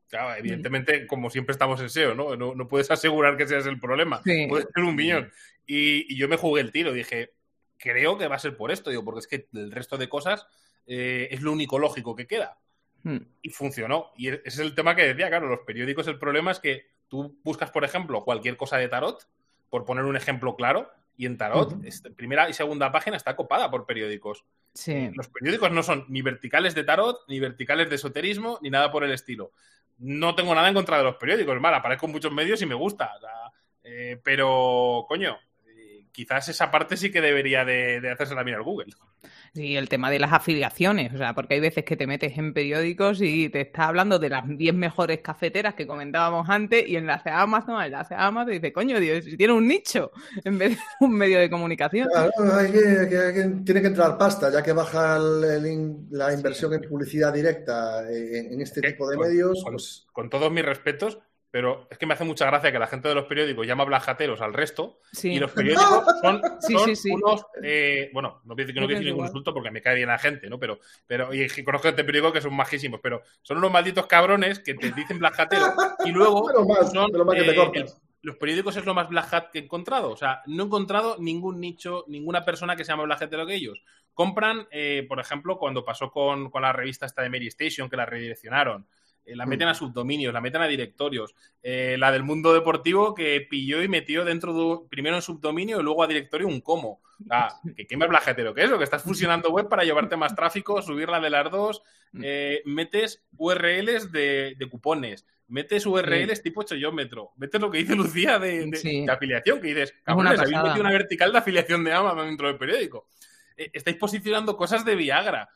Claro, evidentemente, como siempre estamos en SEO, ¿no? ¿no? no puedes asegurar que ese es el problema. Sí. Puedes ser un viñón. Y, y yo me jugué el tiro, dije, creo que va a ser por esto, digo, porque es que el resto de cosas eh, es lo único lógico que queda Hmm. y funcionó. Y ese es el tema que decía, claro, los periódicos el problema es que tú buscas, por ejemplo, cualquier cosa de tarot, por poner un ejemplo claro, y en tarot, este, primera y segunda página está copada por periódicos. Sí. Los periódicos no son ni verticales de tarot, ni verticales de esoterismo, ni nada por el estilo. No tengo nada en contra de los periódicos, mal, aparezco en muchos medios y me gusta. o sea, eh, pero, coño, quizás esa parte sí que debería de, de hacerse también al Google. Sí, el tema de las afiliaciones, o sea, porque hay veces que te metes en periódicos y te está hablando de las 10 mejores cafeteras que comentábamos antes y enlace a Amazon, enlace a Amazon y dice, coño, Dios, si tiene un nicho en vez de un medio de comunicación. Claro, hay que- que- hay que- tiene que entrar pasta, ya que baja el- el in- la inversión en publicidad directa en, en este tipo de con- medios. Con, pues, con todos mis respetos, pero es que me hace mucha gracia que la gente de los periódicos llama blajateros al resto Sí. y los periódicos son, Sí, son sí, sí. unos. eh, bueno, no a decir que no decir ningún insulto porque me cae bien la gente, ¿no? Pero, pero y conozco gente de periódico que son majísimos, pero son unos malditos cabrones que te dicen blajatero y luego son. mal que te eh, el- los periódicos es lo más black hat que he encontrado. O sea, no he encontrado ningún nicho, ninguna persona que se llame black hatero que ellos. Compran, eh, por ejemplo, cuando pasó con, con la revista esta de Mary Station, que la redireccionaron. Eh, la meten a subdominios, la meten a directorios. Eh, la del mundo deportivo que pilló y metió dentro de, primero en subdominio y luego a directorio un como. Ah, que qué más blajetero que eso, que estás fusionando web para llevarte más tráfico, subirla de las dos, eh, metes URLs de, de cupones, metes URLs tipo chollómetro, metes lo que dice Lucía de, de- Sí. de afiliación, que dices, cabrones, habéis metido una vertical de afiliación de Amazon dentro del periódico. Estáis posicionando cosas de Viagra.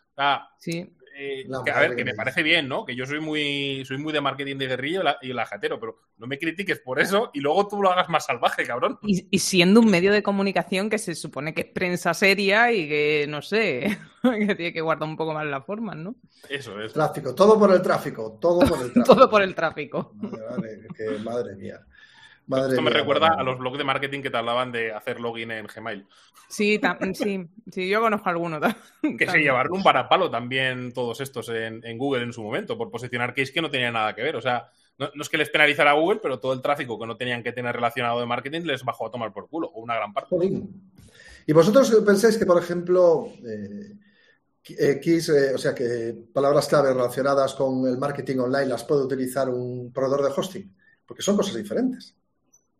Sí. Eh, que, a ver, que me parece bien, ¿no? Que yo soy muy, soy muy de marketing de guerrilla y y lajatero, pero no me critiques por eso y luego tú lo hagas más salvaje, cabrón. Y, y siendo un medio de comunicación que se supone que es prensa seria y que, no sé, que tiene que guardar un poco más las formas, ¿no? Eso es. Tráfico, todo por el tráfico, todo por el tráfico. Todo por el tráfico. Vale, vale, que madre mía. Madre Esto me mía, recuerda madre a los blogs de marketing que te hablaban de hacer login en Gmail. Sí, sí, sí, yo conozco alguno. Que se llevaron un varapalo también todos estos en, en Google en su momento, por posicionar case que no tenía nada que ver. O sea, no, no es que les penalizara a Google, pero todo el tráfico que no tenían que tener relacionado de marketing les bajó a tomar por culo, o una gran parte. ¿Y vosotros pensáis que, por ejemplo, eh, X, eh, o sea, que palabras clave relacionadas con el marketing online las puede utilizar un proveedor de hosting? Porque son cosas diferentes.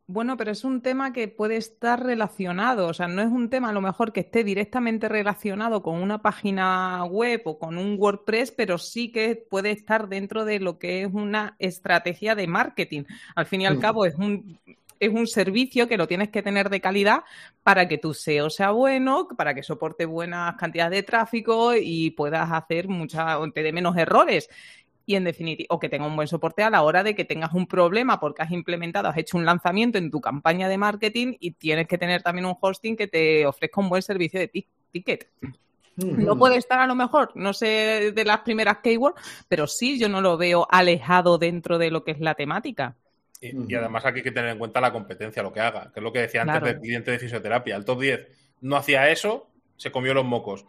Bueno, pero es un tema que puede estar relacionado, o sea, no es un tema a lo mejor que esté directamente relacionado con una página web o con un WordPress, pero sí que puede estar dentro de lo que es una estrategia de marketing. Al fin y al Mm. cabo es un es un servicio que lo tienes que tener de calidad para que tu SEO sea bueno, para que soporte buenas cantidades de tráfico y puedas hacer mucha, te dé menos errores y en definitiva, o que tenga un buen soporte a la hora de que tengas un problema porque has implementado, has hecho un lanzamiento en tu campaña de marketing y tienes que tener también un hosting que te ofrezca un buen servicio de tic- ticket. No puede estar a lo mejor, no sé, de las primeras keywords, pero sí yo no lo veo alejado dentro de lo que es la temática. Y además aquí hay que tener en cuenta la competencia, lo que haga, que es lo que decía antes Claro. del cliente de fisioterapia. El top 10 no hacía eso, se comió los mocos.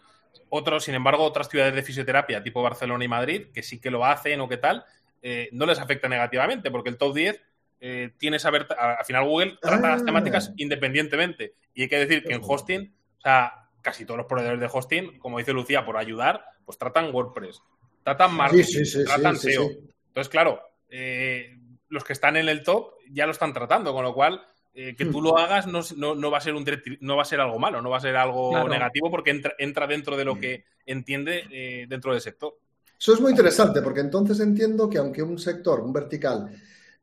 Otros, sin embargo, otras ciudades de fisioterapia, tipo Barcelona y Madrid, que sí que lo hacen o qué tal, eh, no les afecta negativamente, porque el top 10 eh, tiene saber, al final Google trata Ah. las temáticas independientemente. Y hay que decir que en hosting, o sea, casi todos los proveedores de hosting, como dice Lucía, por ayudar, pues tratan WordPress, tratan marketing, sí, sí, sí, tratan SEO. Entonces, claro, eh, los que están en el top ya lo están tratando, con lo cual eh, que tú lo hagas no, va a ser un no va a ser algo malo, no va a ser algo negativo porque entra, entra, dentro de lo que entiende eh, dentro del sector. Eso es muy interesante porque entonces entiendo que aunque un sector, un vertical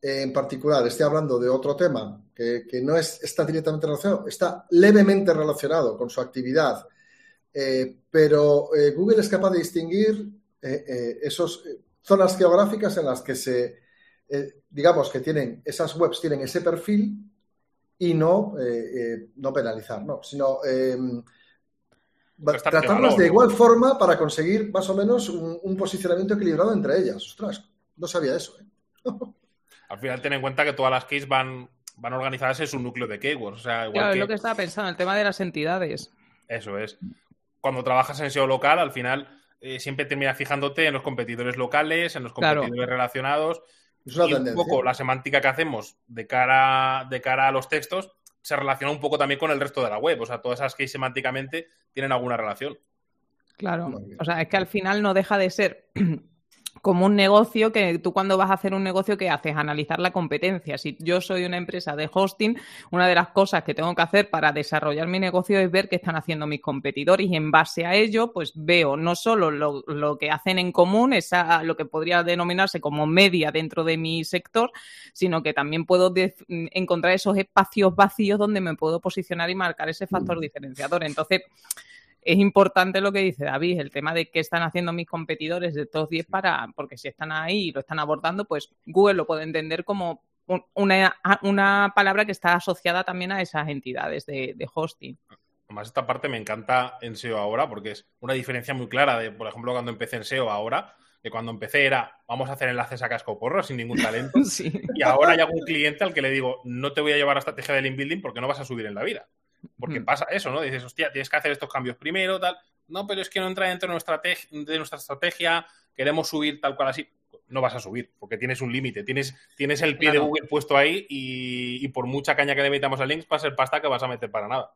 eh, en particular, esté hablando de otro tema que, no es, está directamente relacionado, está levemente relacionado con su actividad, pero Google es capaz de distinguir esas zonas geográficas en las que se, digamos que tienen, esas webs tienen ese perfil y no, eh, eh, no penalizar, no, sino eh, tratarlas de igual forma para conseguir más o menos un, posicionamiento equilibrado entre ellas. Ostras, no sabía eso. Al final, ten en cuenta que todas las keys van, van organizadas en su núcleo de keywords. O sea, claro, es lo que estaba pensando, el tema de las entidades. Eso es. Cuando trabajas en SEO local, al final siempre terminas fijándote en los competidores locales, en los competidores relacionados y un poco la semántica que hacemos de cara, de cara a los textos se relaciona un poco también con el resto de la web. O sea, todas esas que semánticamente tienen alguna relación. Claro. O sea, es que al final no deja de ser como un negocio que tú cuando vas a hacer un negocio, ¿qué haces? Analizar la competencia. Si yo soy una empresa de hosting, una de las cosas que tengo que hacer para desarrollar mi negocio es ver qué están haciendo mis competidores y en base a ello, pues veo no solo lo, que hacen en común, esa, lo que podría denominarse como media dentro de mi sector, sino que también puedo encontrar esos espacios vacíos donde me puedo posicionar y marcar ese factor mm. diferenciador. Entonces, es importante lo que dice David, el tema de qué están haciendo mis competidores de estos 10 para, porque si están ahí y lo están abordando, pues Google lo puede entender como una, palabra que está asociada también a esas entidades de, hosting. Además, esta parte me encanta en SEO ahora porque es una diferencia muy clara de, por ejemplo, cuando empecé en SEO ahora, que cuando empecé era vamos a hacer enlaces a casco porro sin ningún talento. Y ahora hay algún cliente al que le digo, no te voy a llevar a estrategia de link building porque no vas a subir en la vida. Porque mm. pasa eso, ¿no? Dices, hostia, tienes que hacer estos cambios primero, tal. No, pero es que no entra dentro de nuestra, de nuestra estrategia, queremos subir tal cual así. No vas a subir, porque tienes un límite. Tienes, tienes el pie de Google puesto ahí y, por mucha caña que le metamos al links, va a ser pasta que vas a meter para nada.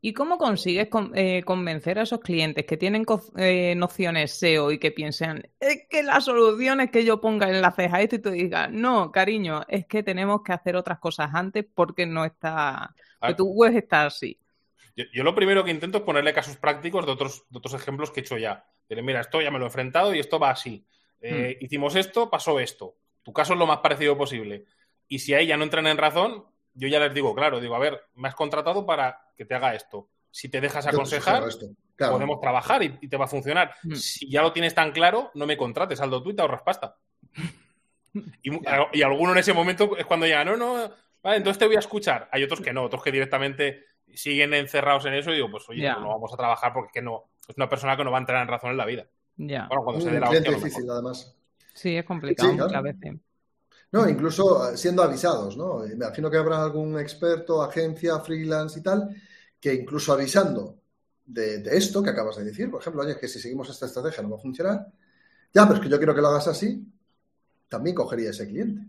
¿Y cómo consigues eh, convencer a esos clientes que tienen eh, nociones SEO y que piensan, es que la solución es que yo ponga enlaces a esto y tú digas, no, cariño, es que tenemos que hacer otras cosas antes porque no está, que tu web está así? Yo, lo primero que intento es ponerle casos prácticos de otros, otros ejemplos que he hecho ya. Pero mira, esto ya me lo he enfrentado y esto va así. Eh, hmm. Hicimos esto, pasó esto. Tu caso es lo más parecido posible. Y si ahí ya no entran en razón, yo ya les digo, claro, digo, a ver, me has contratado para que te haga esto. Si te dejas aconsejar, podemos trabajar y, te va a funcionar. Hmm. Si ya lo tienes tan claro, no me contrates, saldo tú y te ahorras pasta. y, y, alguno en ese momento es cuando ya, no, no, vale, entonces te voy a escuchar. Hay otros que no, otros que directamente siguen encerrados en eso y digo, pues oye, no vamos a trabajar porque es que no, es una persona que no va a entrar en razón en la vida. Ya. Bueno, cuando se dé la difícil, además. Sí, es complicado muchas veces. No, incluso siendo avisados, ¿no? Me imagino que habrá algún experto, agencia, freelance y tal, que incluso avisando de, esto que acabas de decir, por ejemplo, oye, que si seguimos esta estrategia no va a funcionar, ya, pero es que yo quiero que lo hagas así, también cogería ese cliente.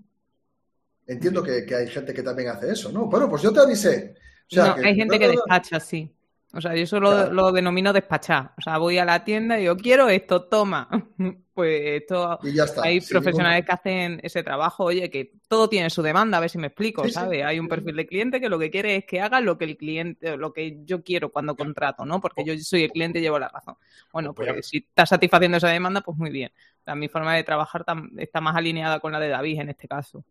Entiendo que, hay gente que también hace eso, ¿no? Bueno, pues yo te avisé. hay gente que despacha, sí. O sea, yo eso lo, denomino despachar. O sea, voy a la tienda y yo quiero esto, toma. Pues esto. Hay profesionales que hacen ese trabajo. Oye, que todo tiene su demanda, a ver si me explico, ¿sabes? Hay un perfil de cliente que lo que quiere es que haga lo que el cliente, lo que yo quiero cuando contrato, ¿no? Porque yo soy el cliente y llevo la razón. Bueno, pues, pues si está satisfaciendo esa demanda, pues muy bien. mi forma de trabajar está más alineada con la de David en este caso.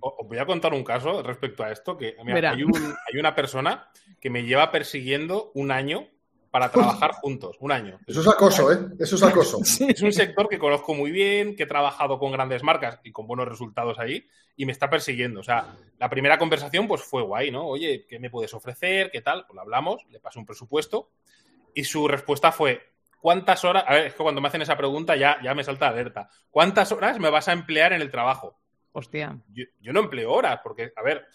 Os voy a contar un caso respecto a esto, que hay, una persona que me lleva persiguiendo un año para trabajar juntos, un año. Eso es acoso, ¿eh? Eso es acoso. Es un sector que conozco muy bien, que he trabajado con grandes marcas y con buenos resultados ahí, y me está persiguiendo. O sea, la primera conversación pues fue guay, ¿no? Oye, ¿qué me puedes ofrecer? ¿Qué tal? Pues lo hablamos, le pasé un presupuesto y su respuesta fue, ¿cuántas horas? A ver, es que cuando me hacen esa pregunta ya, ya me salta alerta. ¿Cuántas horas me vas a emplear en el trabajo? Hostia. Yo, no empleo horas, porque, a ver,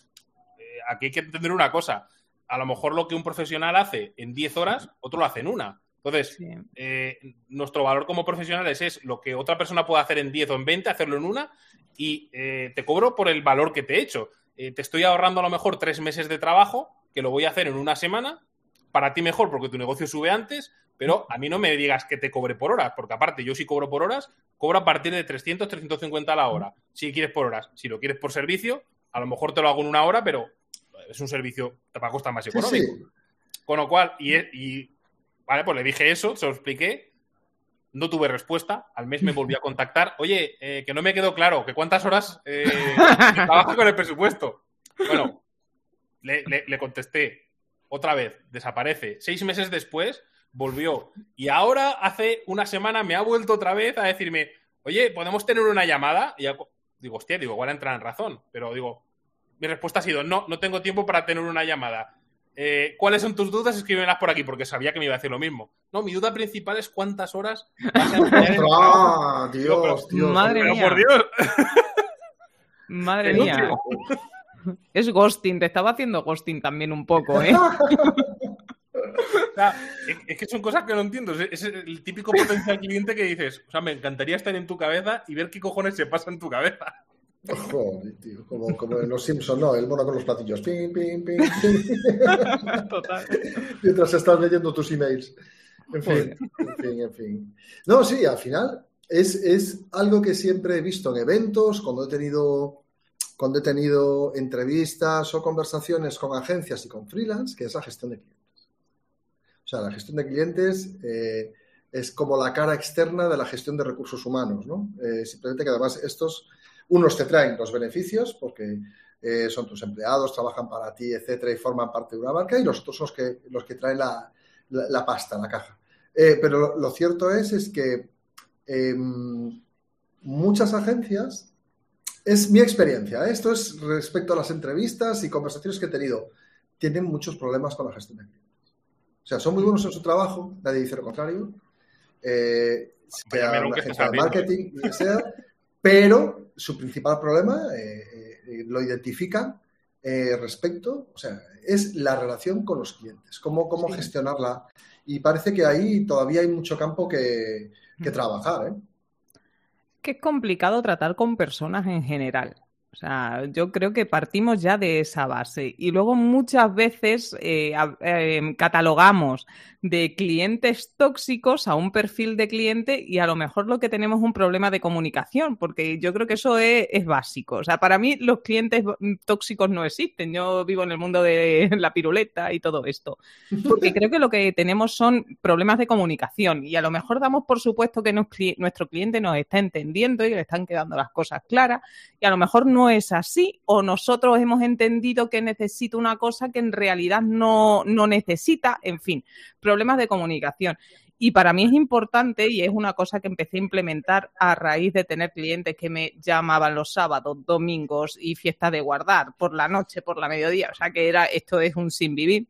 eh, aquí hay que entender una cosa. A lo mejor lo que un profesional hace en 10 horas, otro lo hace en una. Entonces, eh, nuestro valor como profesionales es lo que otra persona puede hacer en 10 o en 20, hacerlo en una, y eh, te cobro por el valor que te he hecho. te estoy ahorrando a lo mejor tres meses de trabajo, que lo voy a hacer en una semana, para ti mejor porque tu negocio sube antes, pero a mí no me digas que te cobre por horas, porque aparte yo si cobro por horas, cobro a partir de 300, 350 a la hora. Si quieres por horas, si lo quieres por servicio, a lo mejor te lo hago en una hora, pero es un servicio, te va a costar más económico. Con lo cual, y, y, vale, pues le dije eso, se lo expliqué, no tuve respuesta, al mes me volví a contactar, oye, eh, que no me quedó claro, que cuántas horas eh, trabaja con el presupuesto. Bueno, le, le contesté otra vez, desaparece. Seis meses después volvió. Y ahora, hace una semana, me ha vuelto otra vez a decirme, oye, ¿podemos tener una llamada? Y digo, hostia, digo, igual entrar en razón. Pero digo, mi respuesta ha sido, no, no tengo tiempo para tener una llamada. Eh, ¿Cuáles son tus dudas? Escríbelas por aquí, porque sabía que me iba a decir lo mismo. No, mi duda principal es cuántas horas vas a Dios, Dios! Madre mía. por Dios. Madre mía. Es ghosting, te estaba haciendo ghosting también un poco, ¿eh? es que son cosas que no entiendo. Es el típico potencial cliente que dices, o sea, me encantaría estar en tu cabeza y ver qué cojones se pasa en tu cabeza. Joder, tío, como, como en los Simpsons, ¿no? El mono con los platillos. Pim, pim, pim, Total. Mientras estás leyendo tus emails. En fin, en fin, en fin. No, sí, al final es, es algo que siempre he visto en eventos, cuando he tenido cuando he tenido entrevistas o conversaciones con agencias y con freelance, que es la gestión de clientes. Sea, la gestión de clientes eh, es como la cara externa de la gestión de recursos humanos, ¿no? Eh, simplemente que además estos, unos te traen los beneficios porque eh, son tus empleados, trabajan para ti, etcétera, y forman parte de una marca, y los otros son los que, los que traen la, pasta, la caja. pero lo, cierto es, es que em, muchas agencias, es mi experiencia, esto es respecto a las entrevistas y conversaciones que he tenido, tienen muchos problemas con la gestión de clientes. O sea, son muy buenos en su trabajo, nadie dice lo contrario. Eh, la de marketing, sea, pero su principal problema eh, eh, lo identifican eh, respecto, o sea, es la relación con los clientes, cómo, cómo gestionarla. Y parece que ahí todavía hay mucho campo que, que mm. trabajar. ¿eh? Que es complicado tratar con personas en general. O sea, yo creo que partimos ya de esa base. Y luego muchas veces eh, eh, catalogamos de clientes tóxicos a un perfil de cliente y a lo mejor lo que tenemos es un problema de comunicación, porque yo creo que eso es, básico. O sea, para mí los clientes tóxicos no existen. Yo vivo en el mundo de la piruleta y todo esto. Porque creo que lo que tenemos son problemas de comunicación y a lo mejor damos por supuesto que nuestro cliente nos está entendiendo y le están quedando las cosas claras y a lo mejor no es así o nosotros hemos entendido que necesita una cosa que en realidad no, no necesita, en fin problemas de comunicación. Y para mí es importante y es una cosa que empecé a implementar a raíz de tener clientes que me llamaban los sábados, domingos y fiestas de guardar por la noche, por la mediodía. O sea que era esto es un sin vivir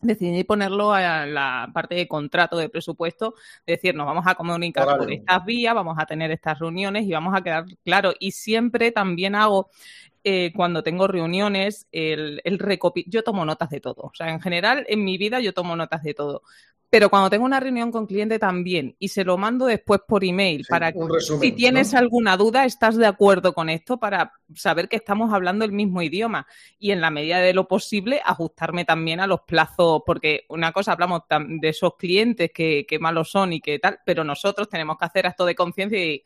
decidí ponerlo a la parte de contrato de presupuesto, decir, nos vamos a comunicar por estas vías, vamos a tener estas reuniones y vamos a quedar claro. Y siempre también hago eh, cuando tengo reuniones, el, el yo tomo notas de todo. O sea, en general, en mi vida yo tomo notas de todo. Pero cuando tengo una reunión con cliente también y se lo mando después por email para que si tienes alguna duda, estás de acuerdo con esto para saber que estamos hablando el mismo idioma y en la medida de lo posible ajustarme también a los plazos, porque una cosa hablamos de esos clientes que, que malos son y que tal, pero nosotros tenemos que hacer acto de conciencia y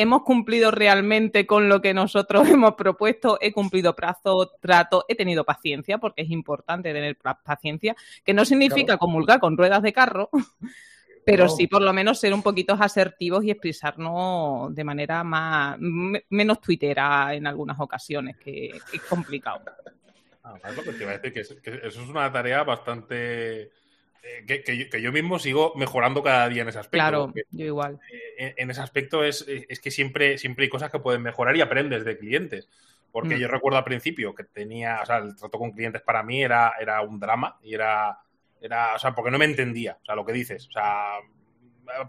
hemos cumplido realmente con lo que nosotros hemos propuesto, he cumplido plazo, trato, he tenido paciencia, porque es importante tener paciencia, que no significa comulgar con ruedas de carro, pero sí por lo menos ser un poquito asertivos y expresarnos de manera más menos tuitera en algunas ocasiones, que, es complicado. Ah, te iba a decir que eso es una tarea bastante eh, que, yo, mismo sigo mejorando cada día en ese aspecto. Claro, yo igual. Eh, en, ese aspecto es, es, que siempre, siempre hay cosas que pueden mejorar y aprendes de clientes. Porque mm. yo recuerdo al principio que tenía, o sea, el trato con clientes para mí era, era un drama y era, era, o sea, porque no me entendía, o sea, lo que dices. O sea,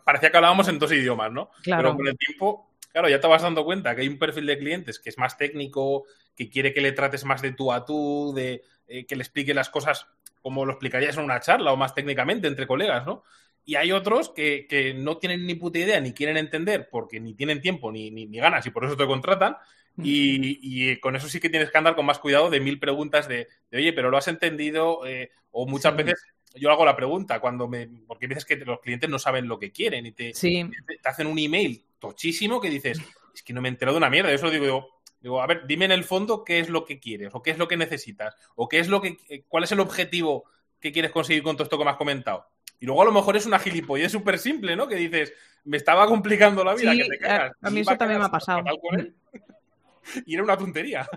parecía que hablábamos en dos idiomas, ¿no? Claro. Pero con el tiempo, claro, ya te vas dando cuenta que hay un perfil de clientes que es más técnico, que quiere que le trates más de tú a tú, de eh, que le explique las cosas como lo explicarías en una charla o más técnicamente entre colegas, ¿no? Y hay otros que, no tienen ni puta idea, ni quieren entender, porque ni tienen tiempo ni, ni, ganas y por eso te contratan. Mm. Y, con eso sí que tienes que andar con más cuidado de mil preguntas de, oye, pero lo has entendido, eh, o muchas veces yo hago la pregunta cuando me. Porque dices que los clientes no saben lo que quieren y te, Sí. te, te hacen un email tochísimo que dices, es que no me he enterado de una mierda. Yo digo, digo, digo, a ver, dime en el fondo qué es lo que quieres, o qué es lo que necesitas, o qué es lo que. eh, cuál es el objetivo que quieres conseguir con todo esto que me has comentado. Y luego a lo mejor es una gilipollez súper simple, ¿no? Que dices, me estaba complicando la vida, Sí, que te cagas. a- mí eso también me ha pasado. y era una tontería.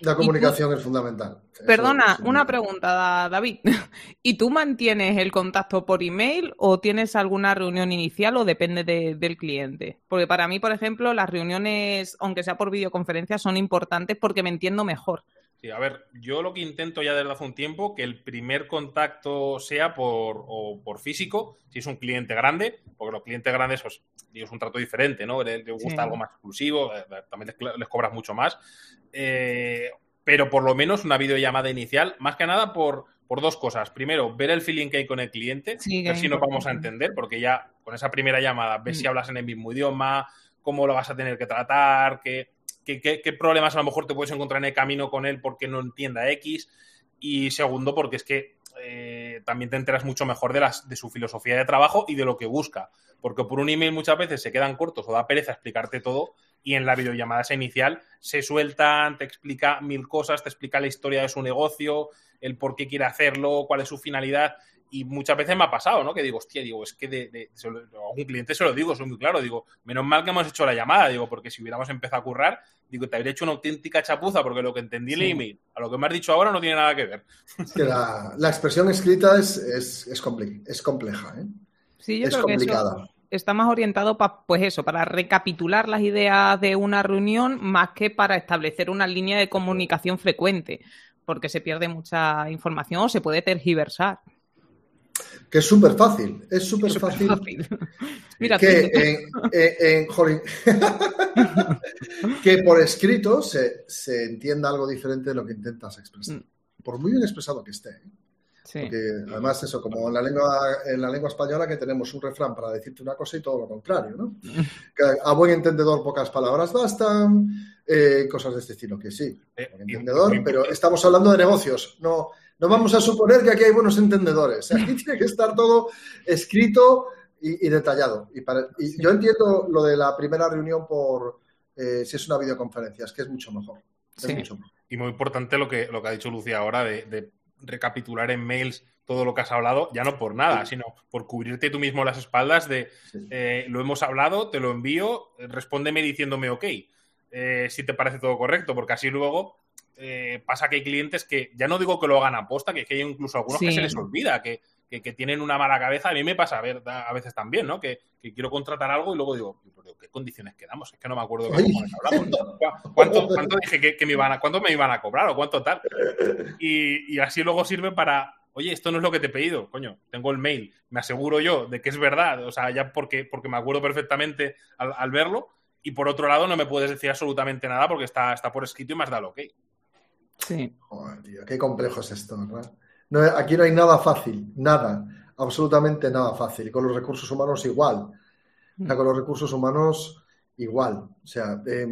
La comunicación es fundamental. Eso Perdona, una pregunta, Da- David. ¿Y tú mantienes el contacto por email o tienes alguna reunión inicial o depende de- del cliente? Porque para mí, por ejemplo, las reuniones, aunque sea por videoconferencia, son importantes porque me entiendo mejor. Sí, a ver, yo lo que intento ya desde hace un tiempo, que el primer contacto sea por, o por físico, si es un cliente grande, porque los clientes grandes, pues, es un trato diferente, ¿no? Les, les gusta Sí. algo más exclusivo, eh, también les, les cobras mucho más. Eh, pero por lo menos una videollamada inicial, más que nada por, por dos cosas. Primero, ver el feeling que hay con el cliente, Sí, que ver si nos vamos a entender, porque ya con esa primera llamada ves Mm. si hablas en el mismo idioma, cómo lo vas a tener que tratar, qué, qué, problemas a lo mejor te puedes encontrar en el camino con él porque no entienda X. Y segundo, porque es que eh, también te enteras mucho mejor de, las, de su filosofía de trabajo y de lo que busca. Porque por un email muchas veces se quedan cortos o da pereza explicarte todo y en la videollamada esa inicial se sueltan, te explica mil cosas, te explica la historia de su negocio, el por qué quiere hacerlo, cuál es su finalidad. Y muchas veces me ha pasado, ¿no? Que digo, hostia, digo, es que de, a un cliente se lo digo, soy muy claro, digo, menos mal que hemos hecho la llamada, digo, porque si hubiéramos empezado a currar, digo, te habría hecho una auténtica chapuza, porque lo que entendí en el Sí. email a lo que me has dicho ahora no tiene nada que ver. Es que la, la expresión escrita es, es, es, compli- es compleja, ¿eh? Sí, yo es creo que eso complicada. está más orientado para, pues eso, para recapitular las ideas de una reunión más que para establecer una línea de comunicación frecuente, porque se pierde mucha información o se puede tergiversar. Que es súper fácil, es súper fácil. fácil. Mira, que, en, en- en- jolín, que por escrito se, se entienda algo diferente de lo que intentas expresar. Mm. Por muy bien expresado que esté. ¿eh? sí. Porque además eso, como en la lengua, en la lengua española que tenemos un refrán para decirte una cosa y todo lo contrario, ¿no? Que a buen entendedor pocas palabras bastan, eh, cosas de este estilo, que sí, Eh, buen entendedor, pero estamos hablando de negocios, no, no vamos a suponer que aquí hay buenos entendedores. Aquí tiene que estar todo escrito y, y detallado. Y, para- y Sí. yo entiendo lo de la primera reunión por eh, si es una videoconferencia, es que es mucho mejor. Es Sí. mucho mejor. Y muy importante lo que, lo que ha dicho Lucía ahora de, de recapitular en mails todo lo que has hablado, ya no por nada, Sí. sino por cubrirte tú mismo las espaldas de Sí. eh, lo hemos hablado, te lo envío, eh, respóndeme diciéndome ok, eh, si te parece todo correcto, porque así luego eh, pasa que hay clientes que, ya no digo que lo hagan a posta, que, es que hay incluso algunos que se les olvida, que, que- que tienen una mala cabeza, a mí me pasa a, ver, a veces también, ¿no? Que, que quiero contratar algo y luego digo, ¿pero ¿qué condiciones quedamos? Es que no me acuerdo de qué hablamos. ¿Cu- ¿Cuánto, cuánto dije que, que me iban a, cuánto me iban a cobrar o cuánto tal? Y, y así luego sirve para, oye, esto no es lo que te he pedido, coño, tengo el mail, me aseguro yo de que es verdad, o sea, ya porque, porque me acuerdo perfectamente al, al verlo, y por otro lado no me puedes decir absolutamente nada porque está, está por escrito y me has dado ok. Sí. Joder, tío, qué complejo es esto, ¿verdad? No, aquí no hay nada fácil, nada, absolutamente nada fácil. Con los recursos humanos igual. O sea, con los recursos humanos igual. O sea, eh,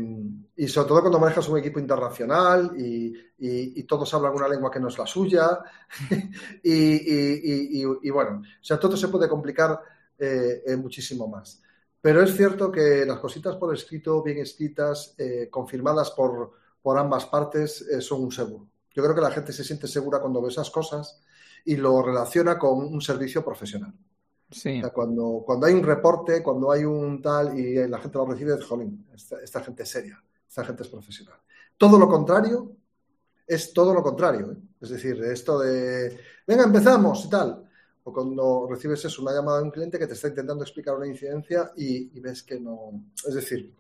y sobre todo cuando manejas un equipo internacional y, y, y todos hablan una lengua que no es la suya. y, y, y, bueno, o sea, todo se puede complicar eh, eh, muchísimo más. Pero es cierto que las cositas por escrito, bien escritas, eh, confirmadas por, por ambas partes, son un seguro. Yo creo que la gente se siente segura cuando ve esas cosas y lo relaciona con un servicio profesional. Sí. O sea, cuando, cuando hay un reporte, cuando hay un tal y la gente lo recibe, es, jolín, esta, esta gente es seria, esta gente es profesional. Todo lo contrario es todo lo contrario. ¿eh? Es decir, esto de, venga, empezamos y tal. O cuando recibes eso, una llamada de un cliente que te está intentando explicar una incidencia y, y ves que no. Es decir,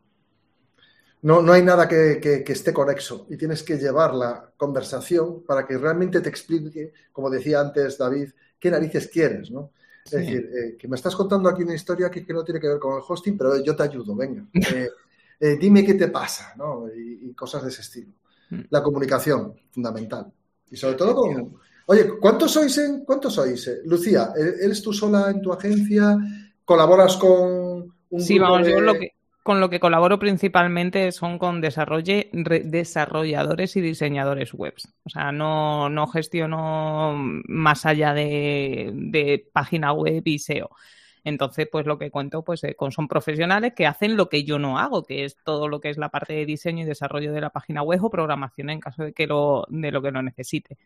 no, no hay nada que, que, que, esté conexo y tienes que llevar la conversación para que realmente te explique, como decía antes David, qué narices quieres, ¿no? Es sí. decir, eh, que me estás contando aquí una historia que, que, no tiene que ver con el hosting, pero yo te ayudo, venga. Eh, eh, dime qué te pasa, ¿no? Y, y, cosas de ese estilo. La comunicación, fundamental. Y sobre todo con... Oye, ¿cuántos sois en... ¿Cuántos sois? Lucía, ¿eres tú sola en tu agencia? ¿Colaboras con un Sí, grupo vamos, de... yo lo que, con lo que colaboro principalmente son con desarrolladores y diseñadores web. O sea, no, no gestiono más allá de, de página web y SEO. Entonces, pues lo que cuento, pues eh, son profesionales que hacen lo que yo no hago, que es todo lo que es la parte de diseño y desarrollo de la página web o programación en caso de que lo, de lo que lo necesite.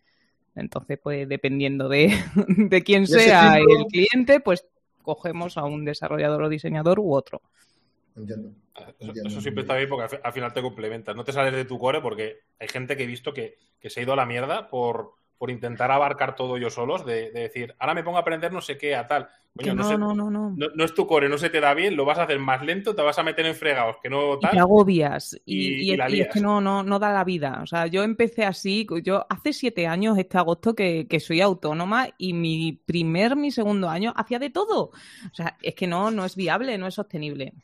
Entonces, pues dependiendo de, de quién sea el cliente, pues cogemos a un desarrollador o diseñador u otro. Entiendo. Eso, siempre está bien porque al, final te complementas. No te sales de tu core porque hay gente que he visto que, se ha ido a la mierda por, por intentar abarcar todo yo solos, de, decir, ahora me pongo a aprender no sé qué a tal. no, no, no, no, no, es tu core, no se te da bien, lo vas a hacer más lento, te vas a meter en fregados que no tal. Y te agobias. Y, es que no, no, no da la vida. O sea, yo empecé así, yo hace siete años, este agosto, que, que soy autónoma y mi primer, mi segundo año hacía de todo. O sea, es que no, no es viable, no es sostenible.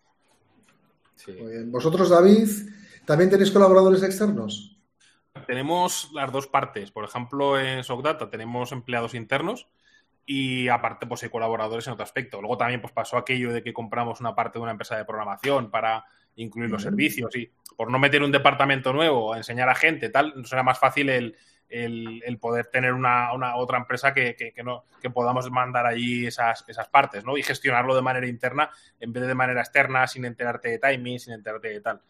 Vosotros, David, ¿también tenéis colaboradores externos? Tenemos las dos partes. Por ejemplo, en Socdata tenemos empleados internos y aparte pues hay colaboradores en otro aspecto. Luego también pues pasó aquello de que compramos una parte de una empresa de programación para incluir los servicios y por no meter un departamento nuevo, enseñar a gente, tal, nos era más fácil el, el, poder tener una, otra empresa que, no, que podamos mandar allí esas, esas partes, ¿no? Y gestionarlo de manera interna en vez de de manera externa, sin enterarte de timing, sin enterarte de tal.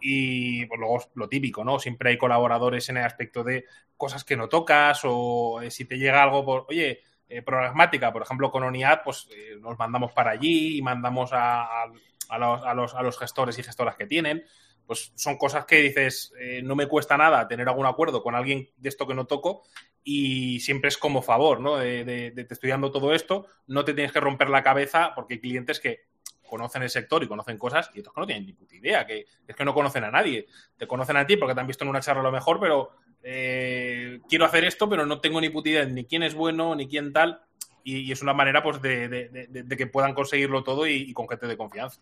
Y pues, luego lo típico, ¿no? Siempre hay colaboradores en el aspecto de cosas que no tocas o eh, si te llega algo por, oye, eh, programática, por ejemplo, con ONIAD, pues eh, nos mandamos para allí y mandamos a, los, a, los, a los gestores y gestoras que tienen pues son cosas que dices, eh, no me cuesta nada tener algún acuerdo con alguien de esto que no toco y siempre es como favor, ¿no? De, dando todo esto, no te tienes que romper la cabeza porque hay clientes que conocen el sector y conocen cosas y otros que no tienen ni puta idea, que es que no conocen a nadie. Te conocen a ti porque te han visto en una charla lo mejor, pero eh, quiero hacer esto, pero no tengo ni puta idea ni quién es bueno, ni quién tal. Y, es una manera pues de, que puedan conseguirlo todo y con gente de confianza.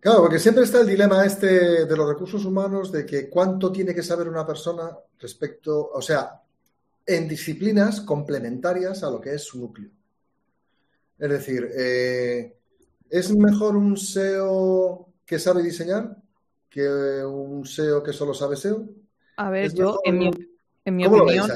Claro, porque siempre está el dilema este de los recursos humanos de que cuánto tiene que saber una persona respecto, o sea, en disciplinas complementarias a lo que es su núcleo. Es decir, eh, ¿es mejor un SEO que sabe diseñar que un SEO que solo sabe SEO? A ver, yo, en mi, en mi opinión,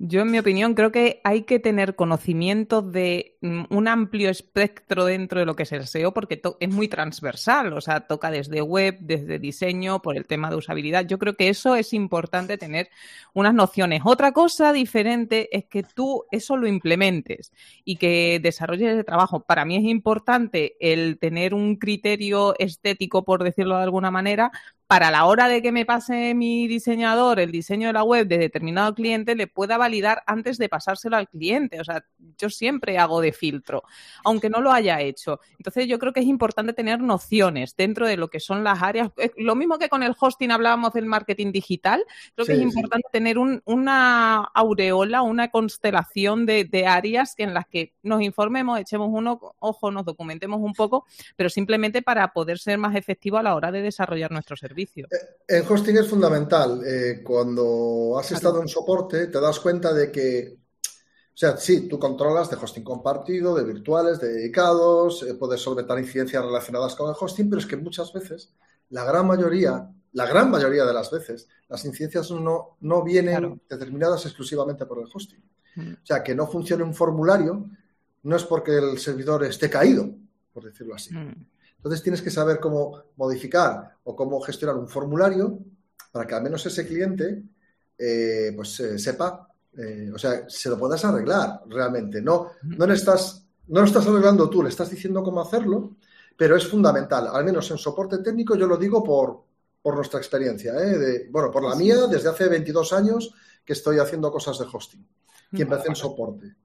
yo, en mi opinión, creo que hay que tener conocimiento de mm, un amplio espectro dentro de lo que es el SEO, porque es muy transversal, o sea, toca desde web, desde diseño, por el tema de usabilidad. Yo creo que eso es importante tener unas nociones. Otra cosa diferente es que tú eso lo implementes y que desarrolles el trabajo. Para mí es importante el tener un criterio estético, por decirlo de alguna manera, para la hora de que me pase mi diseñador el diseño de la web de determinado cliente, le pueda validar antes de pasárselo al cliente. O sea, yo siempre hago de filtro, aunque no lo haya hecho. Entonces, yo creo que es importante tener nociones dentro de lo que son las áreas. Lo mismo que con el hosting hablábamos del marketing digital, creo que es importante tener una aureola, una constelación de, de áreas en las que nos informemos, echemos un ojo, nos documentemos un poco, pero simplemente para poder ser más efectivos a la hora de desarrollar nuestro servicio. En eh, hosting es fundamental. Eh, cuando has estado en soporte, te das cuenta de que, o sea, sí, tú controlas de hosting compartido, de virtuales, de dedicados, eh, puedes solventar incidencias relacionadas con el hosting, pero es que muchas veces, la gran mayoría, la gran mayoría de las veces, las incidencias no, no vienen determinadas exclusivamente por el hosting. Mm. O sea, que no funcione un formulario no es porque el servidor esté caído, por decirlo así. Mm. Entonces tienes que saber cómo modificar o cómo gestionar un formulario para que al menos ese cliente eh, pues eh, sepa, eh, o sea, se lo puedas arreglar realmente. No, no, le estás, no lo estás arreglando tú, le estás diciendo cómo hacerlo, pero es fundamental, al menos en soporte técnico, yo lo digo por, por nuestra experiencia, de, bueno, por la mía, desde hace 22 años que estoy haciendo cosas de hosting, que empecé en soporte.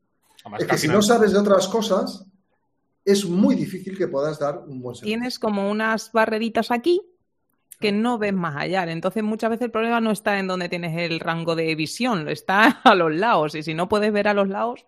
Es que si no sabes de otras cosas, es muy difícil que puedas dar un buen servicio. Tienes como unas barreritas aquí que no ves más allá. Entonces, muchas veces el problema no está en donde tienes el rango de visión, está a los lados. Y si no puedes ver a los lados.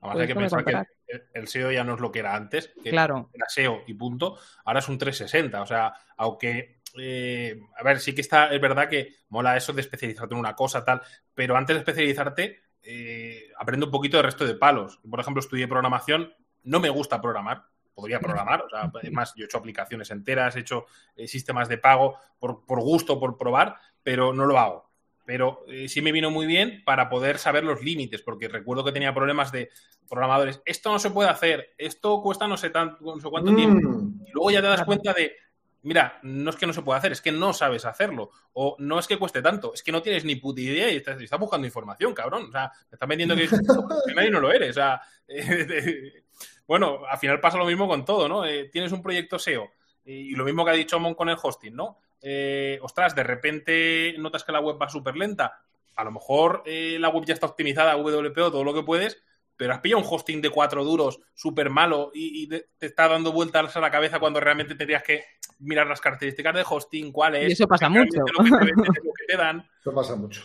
Además, hay que pensar que el, SEO ya no es lo que era antes, que claro. era SEO y punto. Ahora es un 360. O sea, aunque. Eh, a ver, sí que está, es verdad que mola eso de especializarte en una cosa, tal, pero antes de especializarte, eh, aprende un poquito del resto de palos. Por ejemplo, estudié programación no me gusta programar. Podría programar. O sea, además, yo he hecho aplicaciones enteras, he hecho eh, sistemas de pago por, por, gusto, por probar, pero no lo hago. Pero eh, sí me vino muy bien para poder saber los límites, porque recuerdo que tenía problemas de programadores. Esto no se puede hacer, esto cuesta no sé, tanto, no sé cuánto tiempo. Mm. Y luego ya te das cuenta de, mira, no es que no se pueda hacer, es que no sabes hacerlo. O no es que cueste tanto, es que no tienes ni puta idea y estás, estás buscando información, cabrón. O sea, me están vendiendo que, que nadie no lo eres. O sea, eh, bueno, al final pasa lo mismo con todo, ¿no? Eh, tienes un proyecto SEO y lo mismo que ha dicho Mon con el hosting, ¿no? Eh, ostras, de repente notas que la web va súper lenta. A lo mejor eh, la web ya está optimizada, WPO, todo lo que puedes, pero has pillado un hosting de cuatro duros súper malo y, y te, está dando vueltas a la cabeza cuando realmente tendrías que mirar las características de hosting, cuál es. Y eso pasa mucho. Lo que, te, lo que te dan. Eso pasa mucho.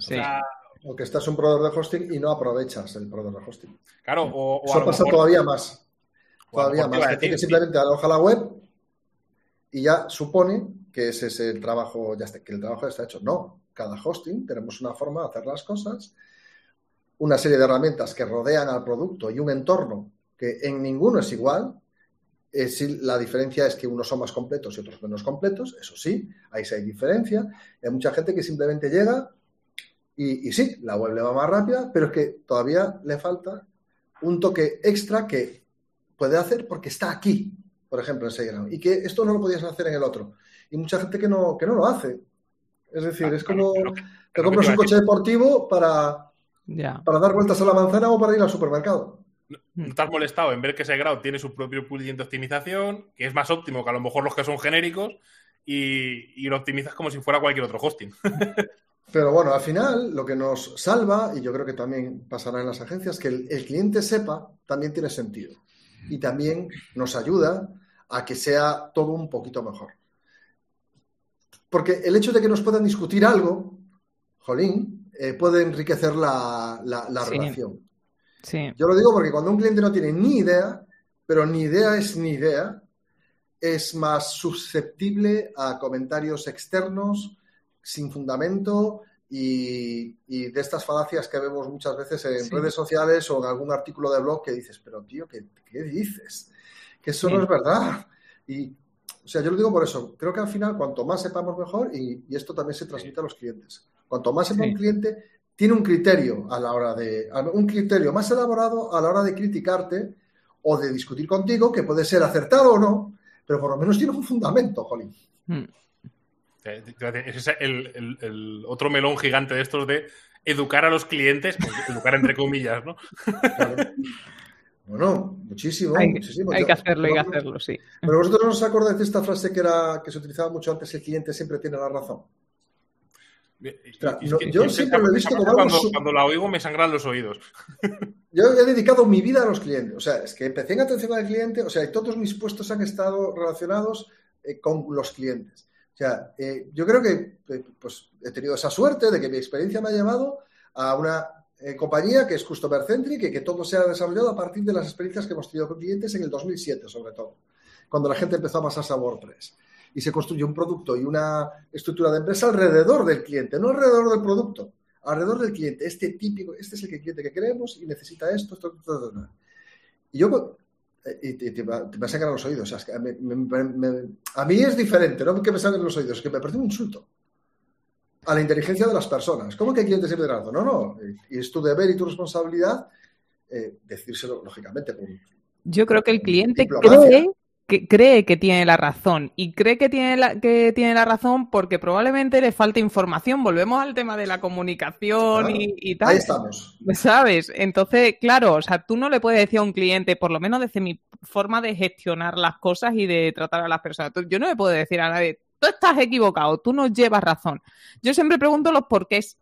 Sí. O que estás un proveedor de hosting y no aprovechas el proveedor de hosting. Claro, o, o Eso pasa mejor, todavía más. Todavía más. que simplemente aloja la web y ya supone que ese es el trabajo, ya está, que el trabajo ya está hecho. No, cada hosting tenemos una forma de hacer las cosas, una serie de herramientas que rodean al producto y un entorno que en ninguno es igual. Eh, sí, la diferencia es que unos son más completos y otros menos completos, eso sí, ahí sí hay diferencia. Hay mucha gente que simplemente llega y, y sí, la web le va más rápida, pero es que todavía le falta un toque extra que puede hacer porque está aquí, por ejemplo, en SiteGround, y que esto no lo podías hacer en el otro. Y mucha gente que no, que no lo hace. Es decir, Ah, es como pero- te compras un coche deportivo para, Para dar vueltas a la manzana o para ir al supermercado. ¿No te has molestado en ver que ese grado tiene su propio plugin de optimización, que es más óptimo que a lo mejor los que son genéricos, y, y lo optimizas como si fuera cualquier otro hosting? Pero bueno, al final lo que nos salva, y yo creo que también pasará en las agencias, que el, el cliente sepa también tiene sentido. Y también nos ayuda a que sea todo un poquito mejor. Porque el hecho de que nos puedan discutir algo, jolín, eh, puede enriquecer la, la- la Sí. relación. Sí. Yo lo digo porque cuando un cliente no tiene ni idea, pero ni idea es ni idea, es más susceptible a comentarios externos sin fundamento y, y de estas falacias que vemos muchas veces en Sí. redes sociales o en algún artículo de blog que dices, pero tío, ¿qué, qué dices? Que eso Sí. no es verdad. Y, o sea, yo lo digo por eso. Creo que al final, cuanto más sepamos mejor, y, y esto también se transmite a los clientes, cuanto más sepa Sí. un cliente, tiene un criterio a la hora de, un criterio más elaborado a la hora de criticarte o de discutir contigo, que puede ser acertado o no, pero por lo menos tiene un fundamento, Jolín. Mm. Eh, es el, el- el otro melón gigante de estos de educar a los clientes, pues, educar entre comillas, ¿no? Claro. Bueno, muchísimo, Hay, muchísimo. hay Yo- que hacerlo, hay que hacerlo, sí. Pero vosotros no os acordáis de esta frase que era que se utilizaba mucho antes, el cliente siempre tiene la razón. No, que yo siempre lo he visto como cuando, cuando la oigo me sangran los oídos. Yo he dedicado mi vida a los clientes. O sea, es que empecé en atención al cliente, o sea, todos mis puestos han estado relacionados eh, con los clientes. O sea, eh, yo creo que eh, pues, he tenido esa suerte de que mi experiencia me ha llevado a una compañía que es Customer Centric y que todo se ha desarrollado a partir de las experiencias que hemos tenido con clientes en el 2007, sobre todo, cuando la gente empezó a pasarse a WordPress. Y se construyó un producto y una estructura de empresa alrededor del cliente, no alrededor del producto, alrededor del cliente. Este típico, este es el que- cliente que queremos y necesita esto, esto, esto, esto, esto. Y yo, eh, y te, te te me sacan los oídos. o sea, es que me- me- me- a mí es diferente, no que me salgan los oídos, es que me parece un insulto a la inteligencia de las personas. ¿Cómo que el cliente siempre razón? No, no. Y es tu deber y tu responsabilidad eh, decírselo, lógicamente. con- Yo creo que el cliente cree que, cree que tiene la razón y cree que tiene la, que tiene la razón porque probablemente le falta información. Volvemos al tema de la comunicación Claro. y, y tal. Ahí estamos. ¿Sabes? Entonces, claro, o sea, tú no le puedes decir a un cliente, por lo menos desde mi forma de gestionar las cosas y de tratar a las personas. Yo no le puedo decir a nadie, tú estás equivocado, tú no llevas razón. Yo siempre pregunto los porqués.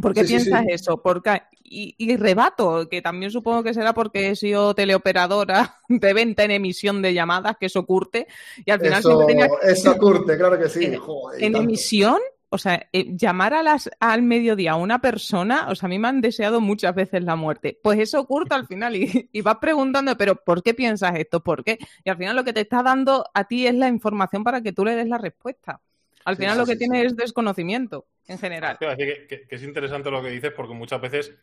¿Por qué Sí, piensas sí. eso? ¿Por qué? Y, y rebato, que también supongo que será porque he sido teleoperadora de venta en emisión de llamadas, que eso curte, y al final Eso, siempre tenía eso curte, claro que sí. En- joder, emisión, o sea, eh, llamar a las, al mediodía a una persona, o sea, a mí me han deseado muchas veces la muerte. Pues eso ocurre al final y, y vas preguntando, pero ¿por qué piensas esto? ¿Por qué? Y al final lo que te está dando a ti es la información para que tú le des la respuesta. Al final lo que sí, tiene sí. es desconocimiento en general. Que es interesante lo que dices porque muchas veces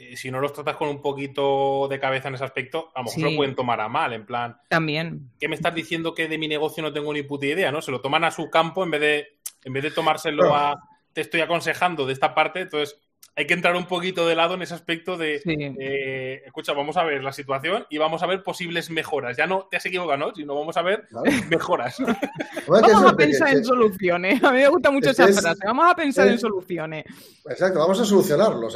eh, si no los tratas con un poquito de cabeza en ese aspecto, a lo mejor lo pueden tomar a mal, en plan. También. ¿Qué me estás diciendo que de mi negocio no tengo ni puta idea, no? Se lo toman a su campo en vez de, en vez de tomárselo a te estoy aconsejando de esta parte, entonces hay que entrar un poquito de lado en ese aspecto de, eh, escucha, vamos a ver la situación y vamos a ver posibles mejoras. Ya no te has equivocado, ¿no? Sino vamos a ver mejoras. vamos a pensar en soluciones. A mí me gusta mucho esa frase. Vamos a pensar en soluciones. Exacto, vamos a solucionarlo.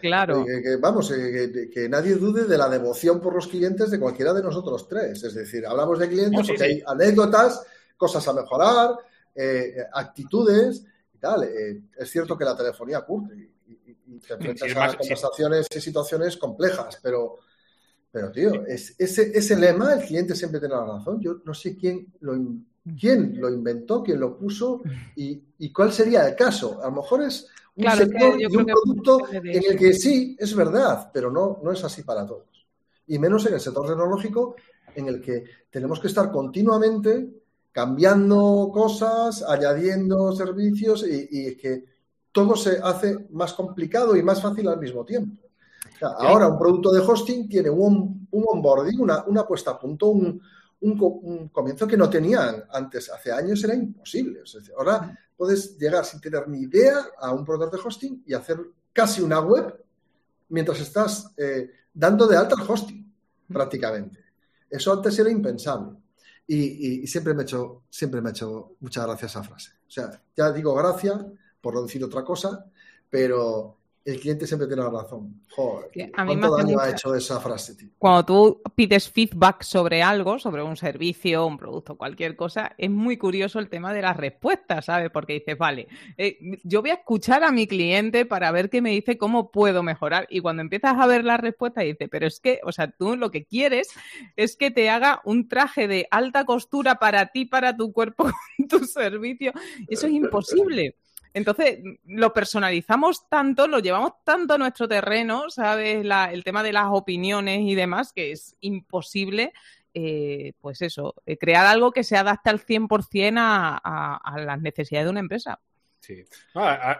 claro. Que, vamos, eh, que, nadie dude de la devoción por los clientes de cualquiera de nosotros tres. Es decir, hablamos de clientes porque hay anécdotas, cosas a mejorar, eh, actitudes y tal. es cierto que la telefonía curte te enfrentas a conversaciones y situaciones complejas, pero, pero tío, es, ese, ese lema, el cliente siempre tiene la razón. Yo no sé quién lo, quién lo inventó, quién lo puso y, y cuál sería el caso. A lo mejor es un sector y un producto en el que sí, es verdad, pero no, no es así para todos. Y menos en el sector tecnológico, en el que tenemos que estar continuamente cambiando cosas, añadiendo servicios y, y que todo se hace más complicado y más fácil al mismo tiempo. ahora un producto de hosting tiene un, onboarding, una, puesta a punto, un, comienzo que no tenían antes. Hace años era imposible. ahora puedes llegar sin tener ni idea a un proveedor de hosting y hacer casi una web mientras estás eh, dando de alta el hosting, prácticamente. Eso antes era impensable. Y, siempre me he hecho, siempre me ha hecho muchas gracias esa frase. O sea, ya digo gracias por no decir otra cosa, pero el cliente siempre tiene la razón. Joder, ¿cuánto daño ha hecho esa frase, tío? Cuando tú pides feedback sobre algo, sobre un servicio, un producto, cualquier cosa, es muy curioso el tema de las respuestas, ¿sabes? Porque dices, vale, eh, yo voy a escuchar a mi cliente para ver qué me dice, cómo puedo mejorar. Y cuando empiezas a ver la respuesta, dices, pero es que, o sea, tú lo que quieres es que te haga un traje de alta costura para ti, para tu cuerpo, tu servicio. Eso es imposible. Entonces, lo personalizamos tanto, lo llevamos tanto a nuestro terreno, ¿sabes? el tema de las opiniones y demás, que es imposible, eh, pues eso, eh, crear algo que se adapte al 100% a, a, las necesidades de una empresa. Sí.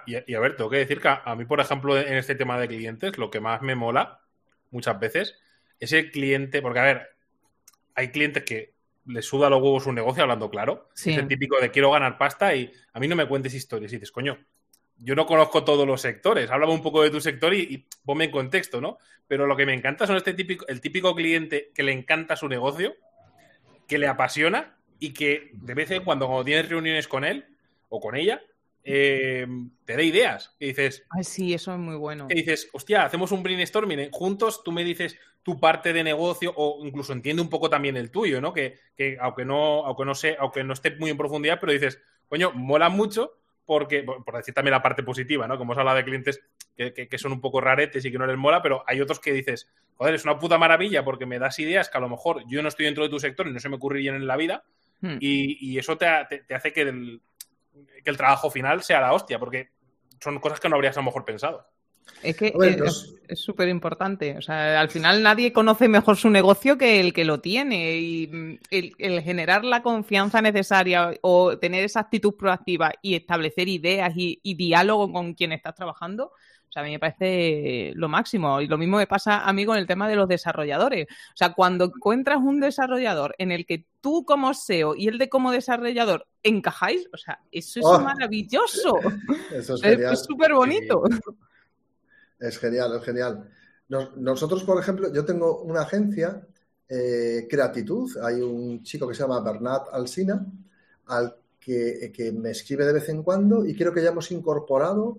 y, a ver, tengo que decir que a, mí, por ejemplo, en este tema de clientes, lo que más me mola muchas veces es el cliente, porque a ver, hay clientes que le suda los huevos un negocio, hablando claro. Es el típico de quiero ganar pasta y a mí no me cuentes historias. Y dices, coño, yo no conozco todos los sectores. Háblame un poco de tu sector y, ponme en contexto, ¿no? Pero lo que me encanta son este típico, el típico cliente que le encanta su negocio, que le apasiona y que de vez en cuando, cuando tienes reuniones con él o con ella, eh, te da ideas. Y dices. Ay, sí, eso es muy bueno. Que dices, hostia, hacemos un brainstorming ¿eh? juntos, tú me dices tu parte de negocio o incluso entiende un poco también el tuyo, ¿no? Que, aunque no, aunque no sé, aunque no esté muy en profundidad, pero dices, coño, mola mucho porque, por decir también la parte positiva, ¿no? Como hemos hablado de clientes que, son un poco raretes y que no les mola, pero hay otros que dices, joder, es una puta maravilla porque me das ideas que a lo mejor yo no estoy dentro de tu sector y no se me ocurrirían en la vida. Hmm. Y, eso te, hace que el, que el trabajo final sea la hostia, porque son cosas que no habrías a lo mejor pensado. Es que es súper importante. O sea, al final nadie conoce mejor su negocio que el que lo tiene. Y el, generar la confianza necesaria o tener esa actitud proactiva y establecer ideas y, y diálogo con quien estás trabajando, o sea, a mí me parece lo máximo. Y lo mismo me pasa a mí con el tema de los desarrolladores. O sea, cuando encuentras un desarrollador en el que tú como SEO y el de como desarrollador encajáis, o sea, eso es oh. maravilloso. Eso. Es súper bonito. Es genial, es genial. nosotros, por ejemplo, yo tengo una agencia, eh, Creatitud, hay un chico que se llama Bernat Alsina, al que, que me escribe de vez en cuando y creo que ya hemos incorporado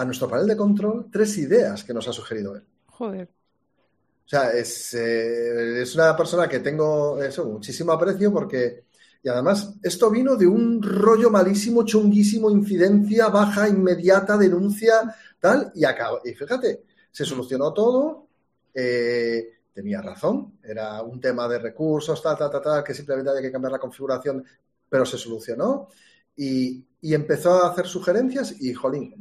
a nuestro panel de control tres ideas que nos ha sugerido él. Joder. O sea, es, eh, es una persona que tengo eso, muchísimo aprecio porque, y además, esto vino de un rollo malísimo, chunguísimo, incidencia baja, inmediata, denuncia, tal, y acaba. Y fíjate, se solucionó todo, eh, tenía razón, era un tema de recursos, tal, tal, tal, tal, que simplemente había que cambiar la configuración, pero se solucionó. Y, y empezó a hacer sugerencias y, jolín,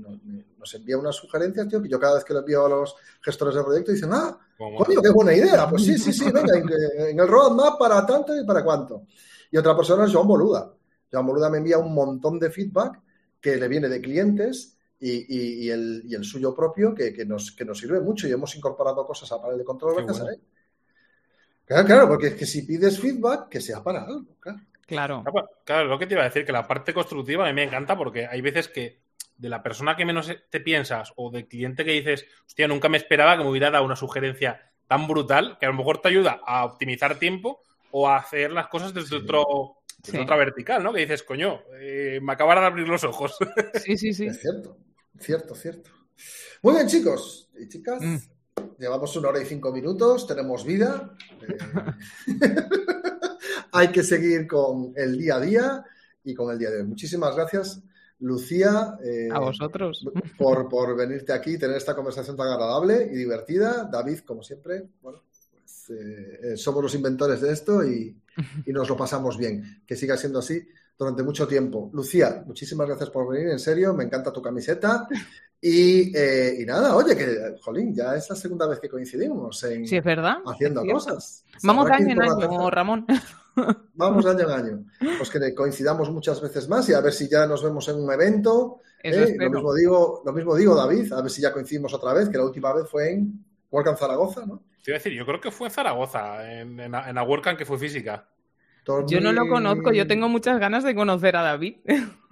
nos, envía unas sugerencias, tío, que yo cada vez que lo envío a los gestores de proyecto dicen, ah, coño, qué buena idea. Pues sí, sí, sí, venga, en, el roadmap para tanto y para cuánto. Y otra persona es Joan Boluda. Joan Boluda me envía un montón de feedback que le viene de clientes y, el, suyo propio que, nos, que nos sirve mucho y hemos incorporado cosas a panel de control gracias a él. Claro, claro, porque es que si pides feedback, que sea para algo, claro. Claro. Claro, lo que te iba a decir, que la parte constructiva a mí me encanta porque hay veces que de la persona que menos te piensas o del cliente que dices, hostia, nunca me esperaba que me hubiera dado una sugerencia tan brutal que a lo mejor te ayuda a optimizar tiempo o a hacer las cosas desde otro otra vertical, ¿no? Que dices, coño, eh, me acabará de abrir los ojos. Sí, sí, sí. Es cierto, cierto, cierto. Muy bien, chicos y chicas. Mm. Llevamos una hora y cinco minutos, tenemos vida. Eh, hay que seguir con el día a día y con el día de hoy. Muchísimas gracias, Lucía. Eh, a vosotros. Por, por venirte aquí, tener esta conversación tan agradable y divertida. David, como siempre, bueno, pues, eh, somos los inventores de esto y, y nos lo pasamos bien. Que siga siendo así durante mucho tiempo. Lucía, muchísimas gracias por venir, en serio, me encanta tu camiseta. Y, eh, nada, oye, que, jolín, ya es la segunda vez que coincidimos en sí, es verdad, haciendo cosas. Vamos año en año, Ramón. Vamos de año en año. Pues que coincidamos muchas veces más y a ver si ya nos vemos en un evento. ¿eh? lo, mismo digo, lo mismo digo, David, a ver si ya coincidimos otra vez, que la última vez fue en WordCamp Zaragoza, ¿no? Te iba a decir, yo creo que fue en Zaragoza, en, en, la WordCamp que fue física. Yo no lo conozco, yo tengo muchas ganas de conocer a David.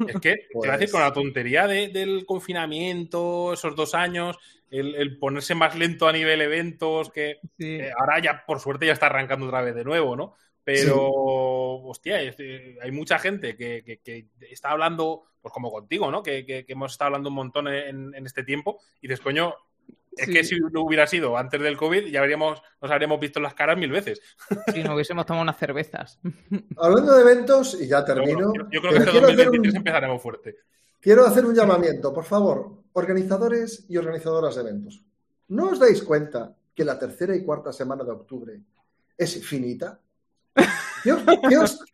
Es que, te voy a decir, con la tontería del confinamiento, esos dos años, el, ponerse más lento a nivel eventos, que eh, ahora ya, por suerte, ya está arrancando otra vez de nuevo, ¿no? Pero, hostia, eh, hay mucha gente que, está hablando, pues como contigo, ¿no? Que, hemos estado hablando un montón en, en este tiempo, y dices, coño, es que si no hubiera sido antes del COVID, ya habríamos, nos habríamos visto las caras mil veces. Si no hubiésemos tomado unas cervezas. Hablando de eventos, y ya termino. Yo, creo que este 2023 empezaremos fuerte. Quiero hacer un llamamiento, por favor, organizadores y organizadoras de eventos. ¿No os dais cuenta que la tercera y cuarta semana de octubre es finita?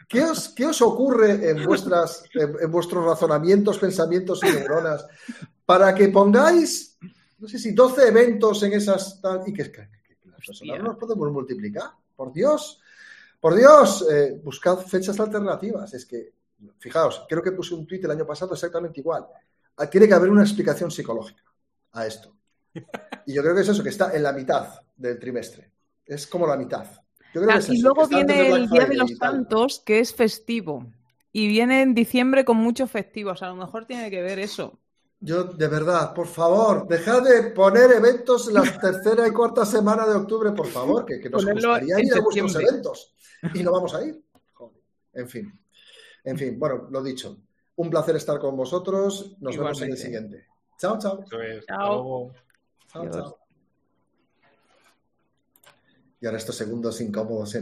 ¿Qué os, ocurre en, vuestras, en vuestros razonamientos, pensamientos y neuronas para que pongáis no sé si 12 eventos en esas y que, que, las personas no los podemos multiplicar. Por Dios, por Dios, eh, buscad fechas alternativas. Es que, fijaos, creo que puse un tuit el año pasado exactamente igual. Ah, tiene que haber una explicación psicológica a esto. Y yo creo que es eso, que está en la mitad del trimestre. Es como la mitad. Ah, y luego viene el Día de los Santos, que es festivo. Y viene en diciembre con muchos festivos. A lo mejor tiene que ver eso. Yo, de verdad, por favor, dejad de poner eventos en la tercera y cuarta semana de octubre, por favor, que, nos gustaría ir a vuestros eventos. Y no vamos a ir. En fin. En fin, bueno, lo dicho. Un placer estar con vosotros. Nos vemos en el siguiente. Chao, chao. Chao. Chao, chao. Y ahora estos segundos incómodos en